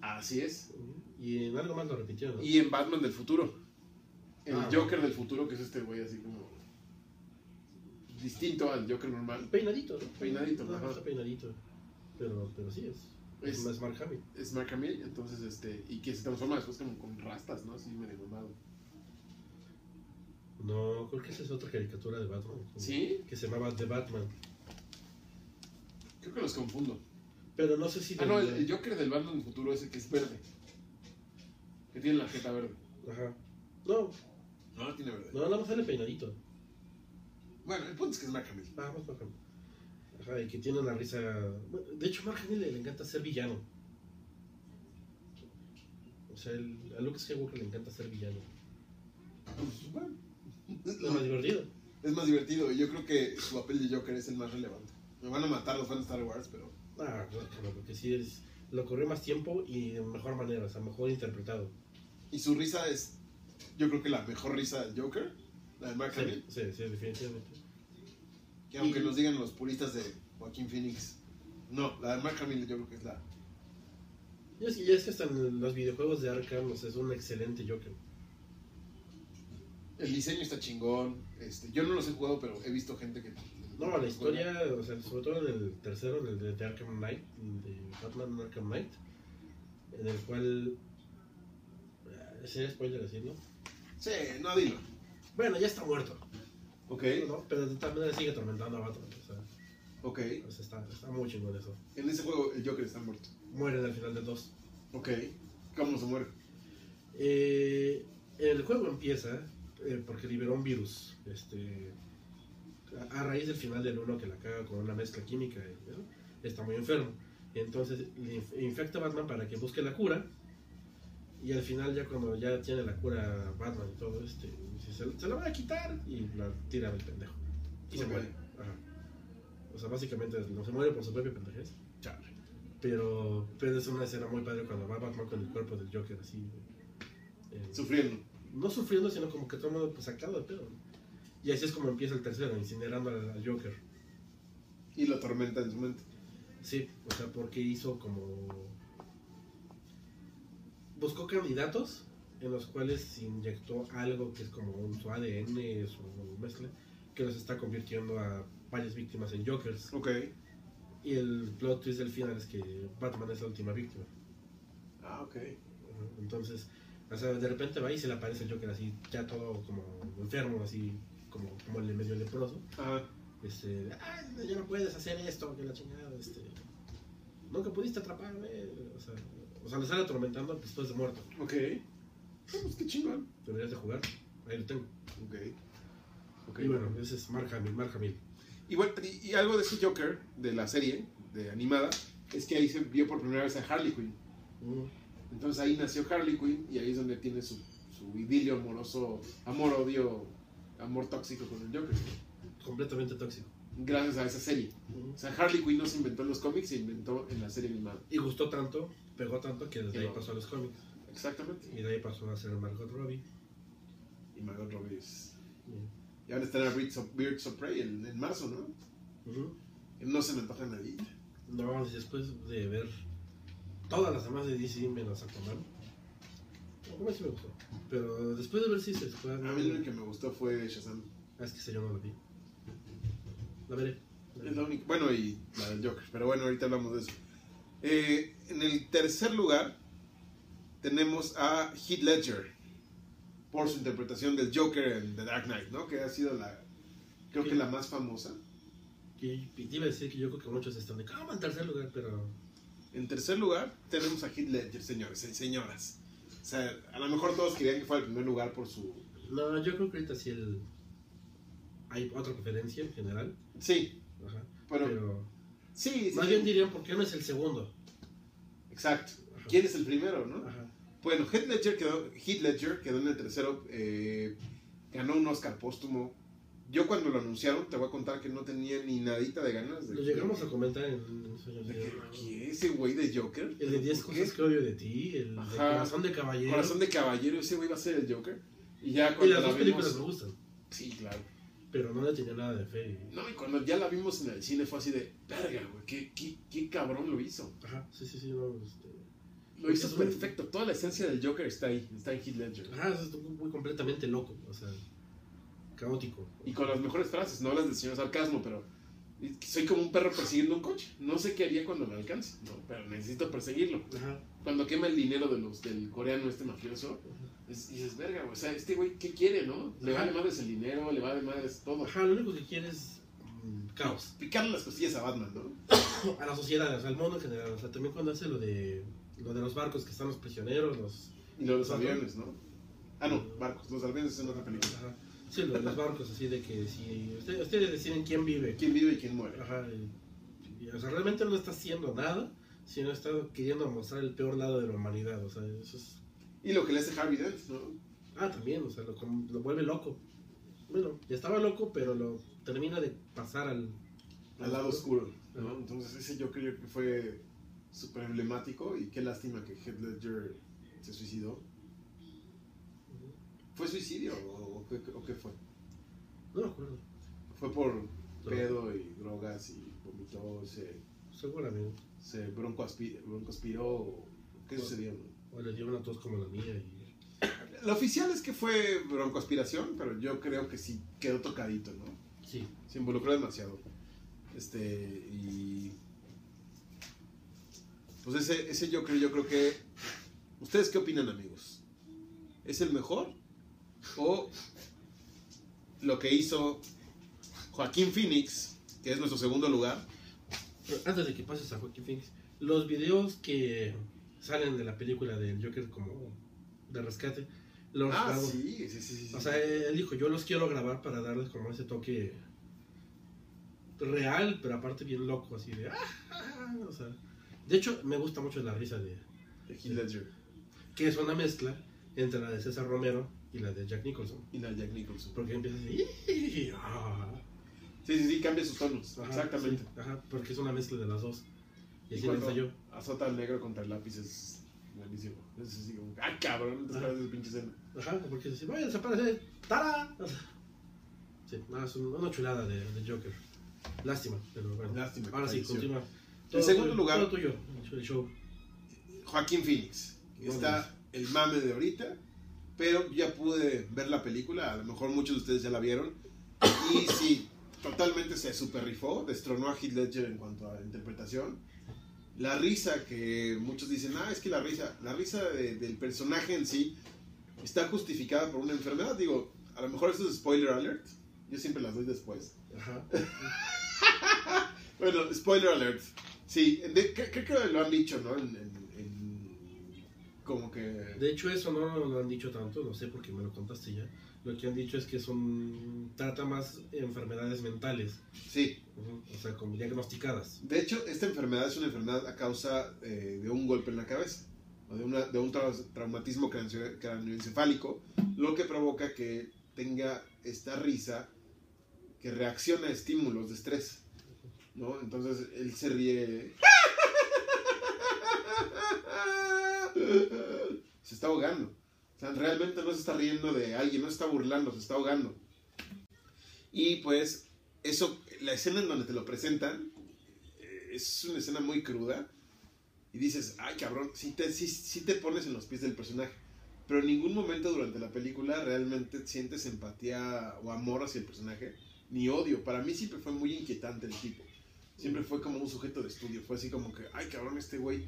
Así es. Y en algo más lo repitió, ¿no? Y en Batman del futuro. El ah, Joker del futuro, que es este güey así como. distinto al Joker normal. Peinadito, ¿no? Peinadito, no, Está peinadito. Pero, pero sí es. Es, es Mark Hamill. Es Mark Hamill, entonces, este. Y que se transforma después como con rastas, ¿no? Así medio mamado. No, creo que esa es otra caricatura de Batman. ¿Sí? Que se llamaba The Batman. Creo que los confundo. Pero no sé si. Ah, no, el, Joker del Batman del futuro es el que es verde. Que tiene la jeta verde. Ajá. No. No, no tiene verde. No, nada más sale peinadito. Bueno, el punto es que es Mark Hamill. Ah, más Mark Hamill. Ajá, y que tiene una risa. De hecho, Mark Hamill le, encanta ser villano. O sea, el, a Luke Skywalker le encanta ser villano. Pues bueno. Es más divertido. Es más divertido. Y yo creo que su papel de Joker es el más relevante. Me van a matar los fans de Star Wars, pero. Ah, claro, porque sí es, lo corrió más tiempo y de mejor manera, o sea, mejor interpretado. Y su risa es, yo creo que la mejor risa del Joker, la de Mark Hamill. Sí, sí, definitivamente. Que aunque nos digan los puristas de Joaquín Phoenix, no, la de Mark Hamill yo creo que es la... Y es, y es que hasta en los videojuegos de Arkham o sea, es un excelente Joker. El diseño está chingón. Este, yo no los he jugado, pero he visto gente que no, la historia, o sea, sobre todo en el tercero, en el de, Arkham Knight, de Batman Arkham Knight, en el cual. Eh, ¿Sería spoiler decirlo? Sí, no dilo. Bueno, ya está muerto. Ok. Pero de tal manera sigue atormentando a Batman. O sea, ok. O sea, está, está muy chingón eso. En ese juego el Joker está muerto. Muere al final del 2. Ok. ¿Cómo se muere? Eh, el juego empieza eh, porque liberó un virus. Este a raíz del final del 1 que la caga con una mezcla química, está muy enfermo. Entonces infecta a Batman para que busque la cura. Y al final, ya cuando ya tiene la cura Batman y todo, este, se, la va a quitar y la tira del pendejo. Y se muere. O sea, básicamente no se muere por su propia pendejez. Pero, pero es una escena muy padre cuando va Batman con el cuerpo del Joker así. Eh, sufriendo. No sufriendo, sino como que todo el mundo pues, sacado de pedo. Y así es como empieza el tercero, incinerando al, Joker. Y lo atormenta en su mente. Sí, o sea, porque hizo como... Buscó candidatos en los cuales inyectó algo que es como su ADN, su mezcla, que los está convirtiendo a varias víctimas en Jokers. Ok. Y el plot twist del final es que Batman es la última víctima. Ah, ok. Entonces, o sea, de repente va y se le aparece el Joker así, ya todo como enfermo, así, como, como el medio leproso. Ajá. Este, ay, ya no puedes hacer esto, que la chingada, este. Nunca pudiste atraparme. O sea, o sea, lo sale atormentando después de muerto. Ok. Pues qué chingón. Deberías de jugar. Ahí lo tengo. Ok. okay. Y bueno, ese es Mark Hamill, Mark Hamill. Y, bueno, y, algo de ese Joker, de la serie, de animada, es que ahí se vio por primera vez a Harley Quinn. Mm. Entonces ahí nació Harley Quinn y ahí es donde tiene su, su idilio amoroso, amor-odio amor tóxico con el Joker. Completamente tóxico. Gracias a esa serie. O sea, Harley Quinn no se inventó en los cómics, se inventó en la serie animada. Y gustó tanto, pegó tanto que desde ahí pasó a los cómics. Exactamente. Y de ahí pasó a ser Margot Robbie. Y Margot Robbie es. Y ahora estará Birds of, Prey en, en, marzo, ¿no? No se me antoja nadie. No, después de ver todas las demás de DC menos Aquaman. ¿Cómo sí me gustó? Pero después de ver si se A mí lo que me gustó fue Shazam. Ah, es que ese yo no lo vi. La veré. Es la única. Bueno, y la del Joker. Pero bueno, ahorita hablamos de eso. Eh, en el tercer lugar tenemos a Heath Ledger por su interpretación del Joker en The Dark Knight, ¿no? Que ha sido la, creo que la más famosa. Que iba a decir que yo creo que muchos están de, ¿cómo en tercer lugar? Pero... En tercer lugar tenemos a Heath Ledger, señores y señoras. O sea, a lo mejor todos querían que fuera el primer lugar por su... No, yo creo que ahorita sí el... Hay otra preferencia en general. Sí. Ajá. Pero... sí, Más bien dirían, ¿por qué no es el segundo? Exacto. ¿Quién es el primero, no? Ajá. Bueno, Heath Ledger quedó, Heath Ledger quedó en el tercero, eh, ganó un Oscar póstumo. Yo cuando lo anunciaron, te voy a contar que no tenía ni nadita de ganas de... Lo llegamos a comentar en ¿qué? ese güey de Joker. El de 10 ¿Por cosas que odio de ti, el de Ajá. Corazón de Caballero. Corazón de caballero, ese güey va a ser el Joker. Y ya y cuando las la dos películas me gustan, Sí, claro. Pero no le tenía nada de fe. No, y cuando ya la vimos en el cine fue así de, verga, güey, qué, qué, qué cabrón lo hizo. Ajá, sí, sí, sí, no, este... Lo hizo Es perfecto, toda la esencia del Joker está ahí, está en Heath Ledger. Ajá, es muy, completamente loco, o sea, caótico. Y con las mejores frases, no las del señor sarcasmo, pero soy como un perro persiguiendo un coche. No sé qué haría cuando me alcance, no, pero necesito perseguirlo. Ajá, Cuando quema el dinero de los, del coreano este mafioso, es- dices, verga, güey, o sea, este güey, ¿qué quiere, no? Le vale madres el dinero, le vale madres todo. ajá, lo único que quiere es mm, caos. Picarle las costillas a Batman, ¿no? <coughs> A la sociedad, o sea, al mundo en general, o sea, también cuando hace lo de, lo de los barcos que están los prisioneros, los... Y lo de los aviones, ¿no? Ah, no, barcos, los aviones es en otra película. Ajá, sí, lo de los barcos, así de que si ustedes, ustedes deciden quién vive, ¿Quién vive y quién muere? Ajá, y- y, o sea, realmente no está haciendo nada, sino está queriendo mostrar el peor lado de la humanidad, o sea, eso es... Y lo que le hace Harvey Dent, ¿no? Ah, también, o sea, lo, lo vuelve loco. Bueno, ya estaba loco, pero lo termina de pasar al... Al lado oscuro, ¿no? Ajá. Entonces ese yo creo que fue súper emblemático y qué lástima que Heath Ledger se suicidó. ¿Fue suicidio o, o qué, o qué fue? No me acuerdo, Fue por pedo y drogas y vomitó, se, seguramente. se broncoaspi- broncoaspiró. o ¿Qué sucedió? O le dio una tos como la mía y... Lo oficial es que fue broncoaspiración, pero yo creo que sí quedó tocadito, ¿no? Sí, Se involucró demasiado. Este, y. Pues ese, ese yo creo, yo creo que. ¿Ustedes qué opinan, amigos? ¿Es el mejor? ¿O lo que hizo Joaquín Phoenix, que es nuestro segundo lugar? pero antes de que pases a Joaquin Phoenix, los videos que salen de la película del Joker como de rescate, los Ah, sí, sí, sí. sí, O sea, él dijo, yo los quiero grabar para darles como ese toque real, pero aparte bien loco, así de... "Ah, ah", o sea, de hecho, me gusta mucho la risa de... De Heath Ledger Que es una mezcla entre la de César Romero y la de Jack Nicholson. y la de Jack Nicholson. Porque empieza así... Sí, sí, sí, cambia sus tonos. Ajá, Exactamente. sí, ajá, porque es una mezcla de las dos. Y Y así lo cuando ensayó. Azota al negro contra el lápiz es buenísimo. Es así como, ¡ay, cabrón! Te esperas esa pinche escena. Ajá, porque es así, vaya, desaparece, ¡tara! Sí, no, es un- una chulada de, de Joker. Lástima, pero bueno. Lástima Ahora sí, continúa. En segundo tuyo, lugar- Todo tuyo, el show. Joaquín Phoenix. Está el mame de ahorita, pero ya pude ver la película, a lo mejor muchos de ustedes ya la vieron. Y sí, totalmente se super rifó, destronó a Heath Ledger en cuanto a interpretación. La risa que muchos dicen, ah, es que la risa, la risa de- del personaje en sí está justificada por una enfermedad. Digo, a lo mejor esto es spoiler alert, yo siempre las doy después. Ajá. <laughs> Bueno, spoiler alert. Sí, creo que lo han dicho, ¿no? En, en- en- como que... De hecho, eso no lo han dicho tanto, no sé porque me lo contaste ya. Lo que han dicho es que son. trata más enfermedades mentales, Sí, ujú, o sea, como diagnosticadas. de hecho, esta enfermedad es una enfermedad a causa eh, de un golpe en la cabeza, o de, una, de un trau- traumatismo craneoencefálico, lo que provoca que tenga esta risa que reacciona a estímulos de estrés, ¿no? Entonces él se ríe. <laughs> Se está ahogando. O sea, realmente no se está riendo de alguien, no se está burlando, se está ahogando. Y pues, eso, la escena en donde te lo presentan, eh, es una escena muy cruda. Y dices, ay cabrón, sí te, sí, sí te pones en los pies del personaje. Pero en ningún momento durante la película realmente sientes empatía o amor hacia el personaje, ni odio. Para mí siempre fue muy inquietante el tipo. Siempre fue como un sujeto de estudio. Fue así como que, ay cabrón, este güey.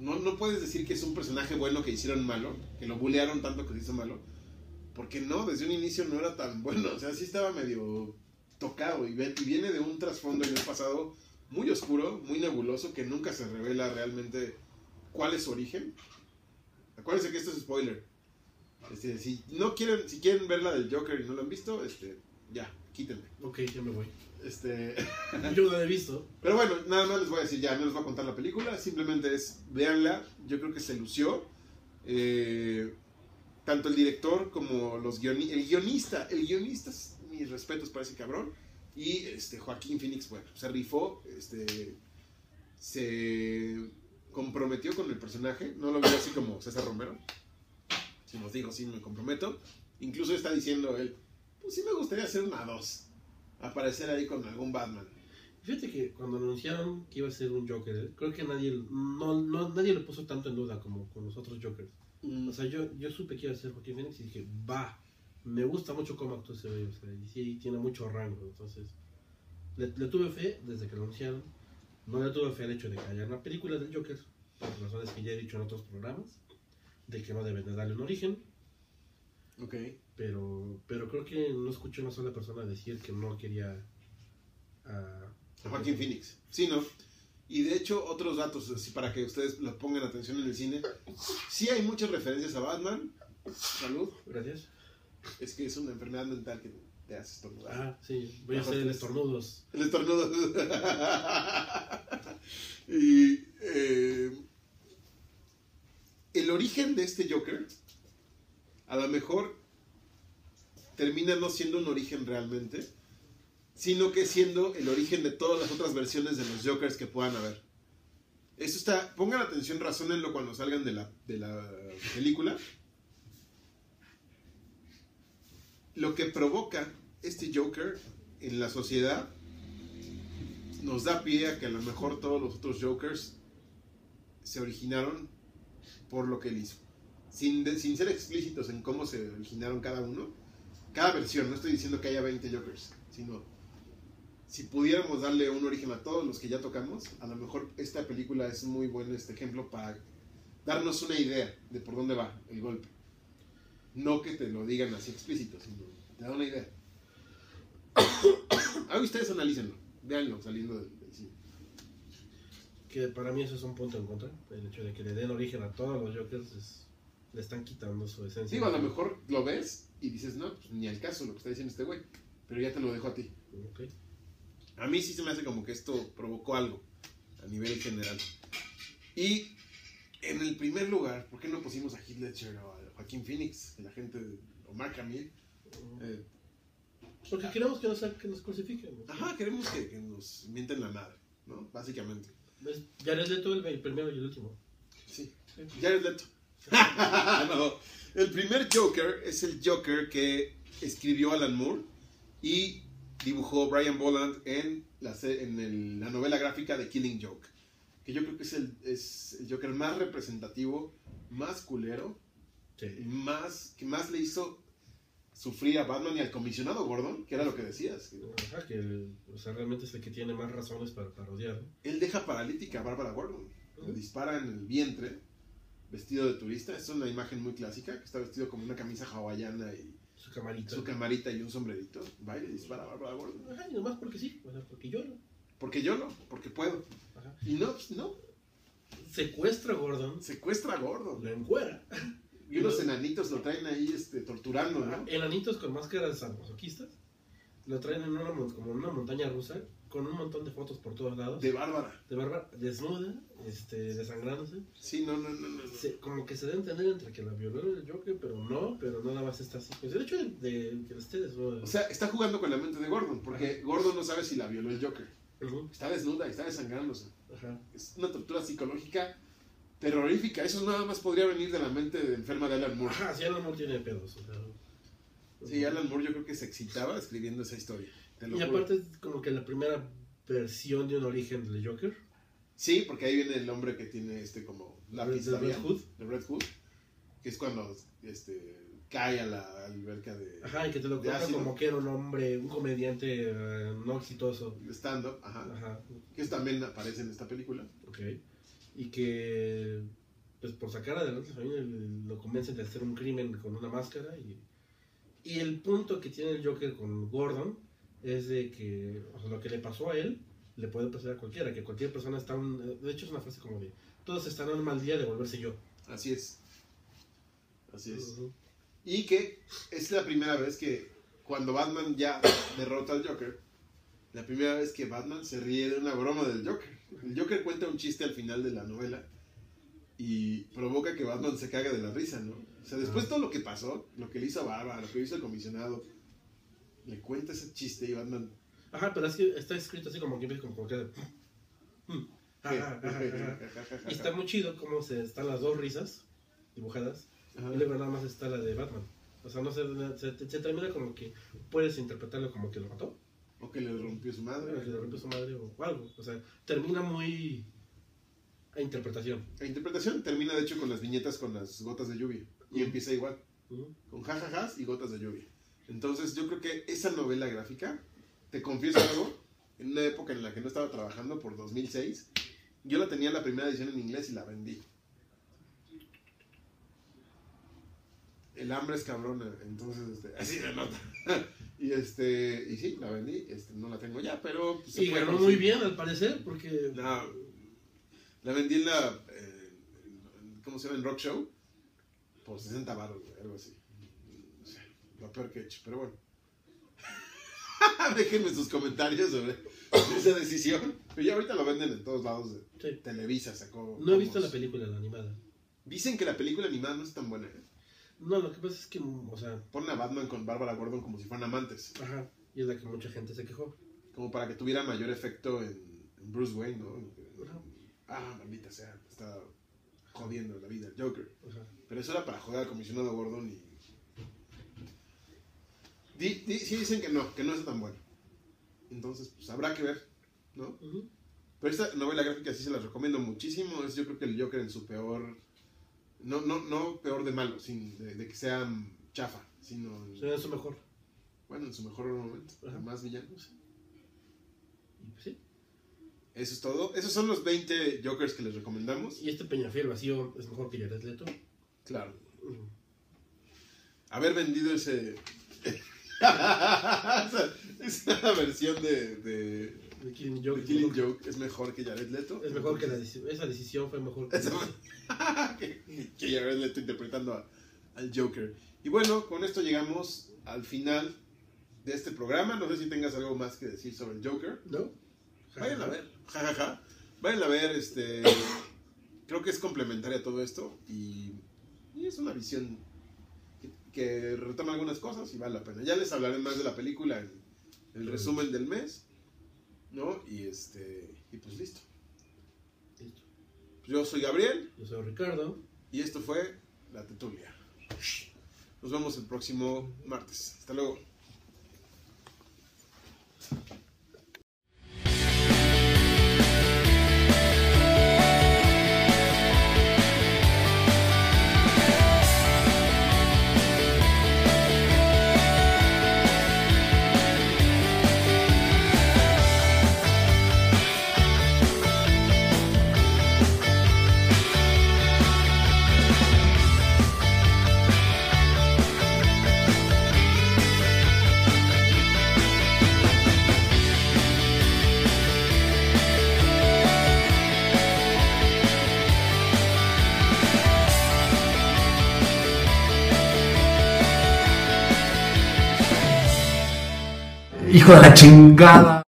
No, no puedes decir que es un personaje bueno que hicieron malo, que lo bullearon tanto que se hizo malo. Porque no, desde un inicio no era tan bueno. O sea, sí estaba medio tocado y viene de un trasfondo en el pasado muy oscuro, muy nebuloso, que nunca se revela realmente cuál es su origen. Acuérdense que esto es spoiler. Este, si no quieren, si quieren ver la del Joker y no lo han visto, este, ya, quítenme. Ok, ya me voy. Este, <laughs> Yo no la he visto. pero bueno, nada más les voy a decir, ya no les voy a contar la película, simplemente es, véanla, yo creo que se lució, Eh, tanto el director como los guionistas. El guionista, el guionista, mis respetos para ese cabrón. Y este, Joaquín Phoenix, bueno, se rifó, este, se comprometió con el personaje. No lo vio así como César Romero. Si nos dijo, sí, me comprometo. Incluso está diciendo él, pues sí me gustaría hacer una dos. Aparecer ahí con algún Batman. Fíjate que cuando anunciaron que iba a ser un Joker, ¿eh? creo que nadie, no, no, nadie lo puso tanto en duda como con los otros Jokers. Mm. O sea, yo, yo supe que iba a ser Joaquín Phoenix y dije, va, me gusta mucho cómo actúa ese güey, o sea, y sí, tiene mucho rango, entonces, le, le tuve fe desde que lo anunciaron, no le tuve fe al hecho de que haya una película del Joker, por razones que ya he dicho en otros programas, de que no deben de darle un origen, Ok. pero, pero creo que no escuché una sola persona decir que no quería a A Joaquín Phoenix. Sí, ¿no? Y de hecho, otros datos, así para que ustedes lo pongan atención en el cine. Sí hay muchas referencias a Batman. Salud. Gracias. Es que es una enfermedad mental que te hace estornudar. Ah, sí, voy a hacer el estornudos. El estornudo. <laughs> y eh, el origen de este Joker, a lo mejor termina no siendo un origen realmente, sino que siendo el origen de todas las otras versiones de los Jokers que puedan haber. Esto está, pongan atención, razónenlo cuando salgan de la, de la película. Lo que provoca este Joker en la sociedad nos da pie a que a lo mejor todos los otros Jokers se originaron por lo que él hizo. Sin, ser explícitos en cómo se originaron cada uno, cada versión, no estoy diciendo que haya 20 Jokers, sino si pudiéramos darle un origen a todos los que ya tocamos, a lo mejor esta película es muy buen este ejemplo para darnos una idea de por dónde va el golpe. No que te lo digan así explícito, sino te da una idea. <coughs> Ahí ustedes analícenlo, véanlo saliendo del, del cine. Que para mí eso es un punto en contra. El hecho de que le den origen a todos los Jokers es- le están quitando su esencia. Digo, a lo mejor lo ves y dices, no, pues, ni al caso lo que está diciendo este güey, pero ya te lo dejo a ti. Ok. A mí sí se me hace como que esto provocó algo a nivel general. Y en el primer lugar, ¿por qué no pusimos a Heath Ledger o a Joaquín Phoenix? Que la gente, o Mark Hamill. eh, Porque queremos que nos, que nos crucifiquen. ¿no? ajá, queremos que, que nos mienten la madre, ¿no? Básicamente. Ya les Leto el, el primero y el último. Sí. Jared Leto. <laughs> no. El primer Joker es el Joker que escribió Alan Moore y dibujó Brian Boland en la, se- en el- la novela gráfica de Killing Joke. Que yo creo que es el, es el Joker más representativo, más culero, Sí. más, que más le hizo sufrir a Batman y al comisionado Gordon, que era lo que decías. que Ajá, que el- o sea, realmente es el que tiene más razones para parodiar. Él deja paralítica a Bárbara Gordon. Le dispara en el vientre, vestido de turista. Es una imagen muy clásica, que está vestido como una camisa hawaiana y Su camarita. su camarita y un sombrerito. Va y le dispara a Bárbara Gordon. Ajá, y nomás porque sí. O sea, porque llora. Porque yo no, porque puedo. Ajá. Y no, pues no. Secuestra a Gordon, Secuestra a Gordon. lo encuera. Y unos enanitos lo traen ahí este, torturando, ¿no? Enanitos con máscaras sadomasoquistas. Lo traen en una, como en una montaña rusa, con un montón de fotos por todos lados. De Bárbara. de Bárbara desnuda, este, desangrándose. Sí, no, no, no, no. Se- como que se debe entender entre que la violó el Joker, pero no, pero nada más está así. Pues el hecho de, de que esté desnuda. O sea, está jugando con la mente de Gordon, porque Gordon no sabe si la violó el Joker. Está desnuda y está desangrándose. ajá. Es una tortura psicológica terrorífica. Eso nada más podría venir de la mente de enferma de Alan Moore. Ajá, sí, Alan Moore tiene pedos. o sea. Sí, Alan Moore yo creo que se excitaba escribiendo esa historia. Y juro. aparte es como que la primera versión de un origen del Joker. Sí, porque ahí viene el hombre que tiene este como lápiz de Red labial, Hood. de Red Hood, que es cuando este cae a la alberca de, Ajá, y que te lo De cuenta ácido. como que era un hombre, un comediante eh, no exitoso. de stand-up, ajá, Ajá, que también aparece en esta película. ok. Y que, pues por sacar adelante a la familia, lo convencen de hacer un crimen con una máscara. Y, y el punto que tiene el Joker con Gordon es de que, o sea, lo que le pasó a él, le puede pasar a cualquiera, que cualquier persona está, un, de hecho es una frase como de, todos están en un mal día de volverse yo. Así es. Así es. Y que es la primera vez que cuando Batman ya derrota al Joker, la primera vez que Batman se ríe de una broma del Joker. El Joker cuenta un chiste al final de la novela y provoca que Batman se cague de la risa, ¿no? O sea, después todo lo que pasó, lo que le hizo a Barba, lo que hizo el comisionado, le cuenta ese chiste y Batman... Ajá, pero es que está escrito así como que como, como que... Mm, ajá, ajá. Y está muy chido cómo se están las dos risas dibujadas y luego nada más está la de Batman. O sea, no se, se, se, termina como que puedes interpretarlo como que lo mató. O que le rompió su madre. O que le rompió su madre o algo. O sea, termina muy a interpretación. A interpretación termina de hecho con las viñetas con las gotas de lluvia. Y empieza igual. Con jajajas y gotas de lluvia. Entonces yo creo que esa novela gráfica, te confieso algo, en una época en la que no estaba trabajando por 2006, yo la tenía la primera edición en inglés y la vendí. El hambre es cabrona, entonces este, <laughs> así de nota. y este, y sí, la vendí, este, no la tengo ya, pero... Pues, y ganó muy bien al parecer, porque... La vendí en la. Eh, ¿Cómo se llama? En Rock Show. Por 60 baros, algo así. Lo peor que he hecho, pero bueno. <laughs> Déjenme sus comentarios sobre esa decisión. Pero ya ahorita lo venden en todos lados. De Televisa sacó. No he visto la película, la animada. Dicen que la película animada no es tan buena, ¿eh? No, lo que pasa es que, o sea... Ponen a Batman con Bárbara Gordon como si fueran amantes. Ajá, y es la que mucha gente se quejó. Como para que tuviera mayor efecto en, en Bruce Wayne, ¿no? Ajá ah, maldita sea, está jodiendo la vida el Joker. Pero eso era para joder al comisionado Gordon y... Di, sí dicen que no, que no es tan bueno. Entonces, pues habrá que ver, ¿no? Pero esta novela gráfica sí se la recomiendo muchísimo. Es yo creo que el Joker en su peor... No, no, no peor de malo, sin, de, que sea chafa, sino... En, su mejor. Bueno, en su mejor momento. Más villano. Y pues sí. Eso es todo. Esos son los 20 Jokers que les recomendamos. ¿Y este Peñafiel vacío es mejor que Jared Leto? Claro. Haber vendido ese... <laughs> esa versión de, de, de Killing, Joke, Killing Joke es mejor que Jared Leto. Es mejor que la esa decisión fue mejor que, <laughs> <laughs> que, Jared Leto interpretando al Joker. Y bueno, con esto llegamos al final de este programa. No sé si tengas algo más que decir sobre el Joker. No. Vayan a ver jajaja. Vayan a ver, este. Creo que es complementaria a todo esto y, es una visión que, retoma algunas cosas y vale la pena. Ya les hablaré más de la película en el resumen del mes, ¿no? Y este. Y pues listo. Listo. Yo soy Gabriel. Yo soy Ricardo. Y esto fue La Tetulia. Nos vemos el próximo martes. Hasta luego. Hijo de la chingada.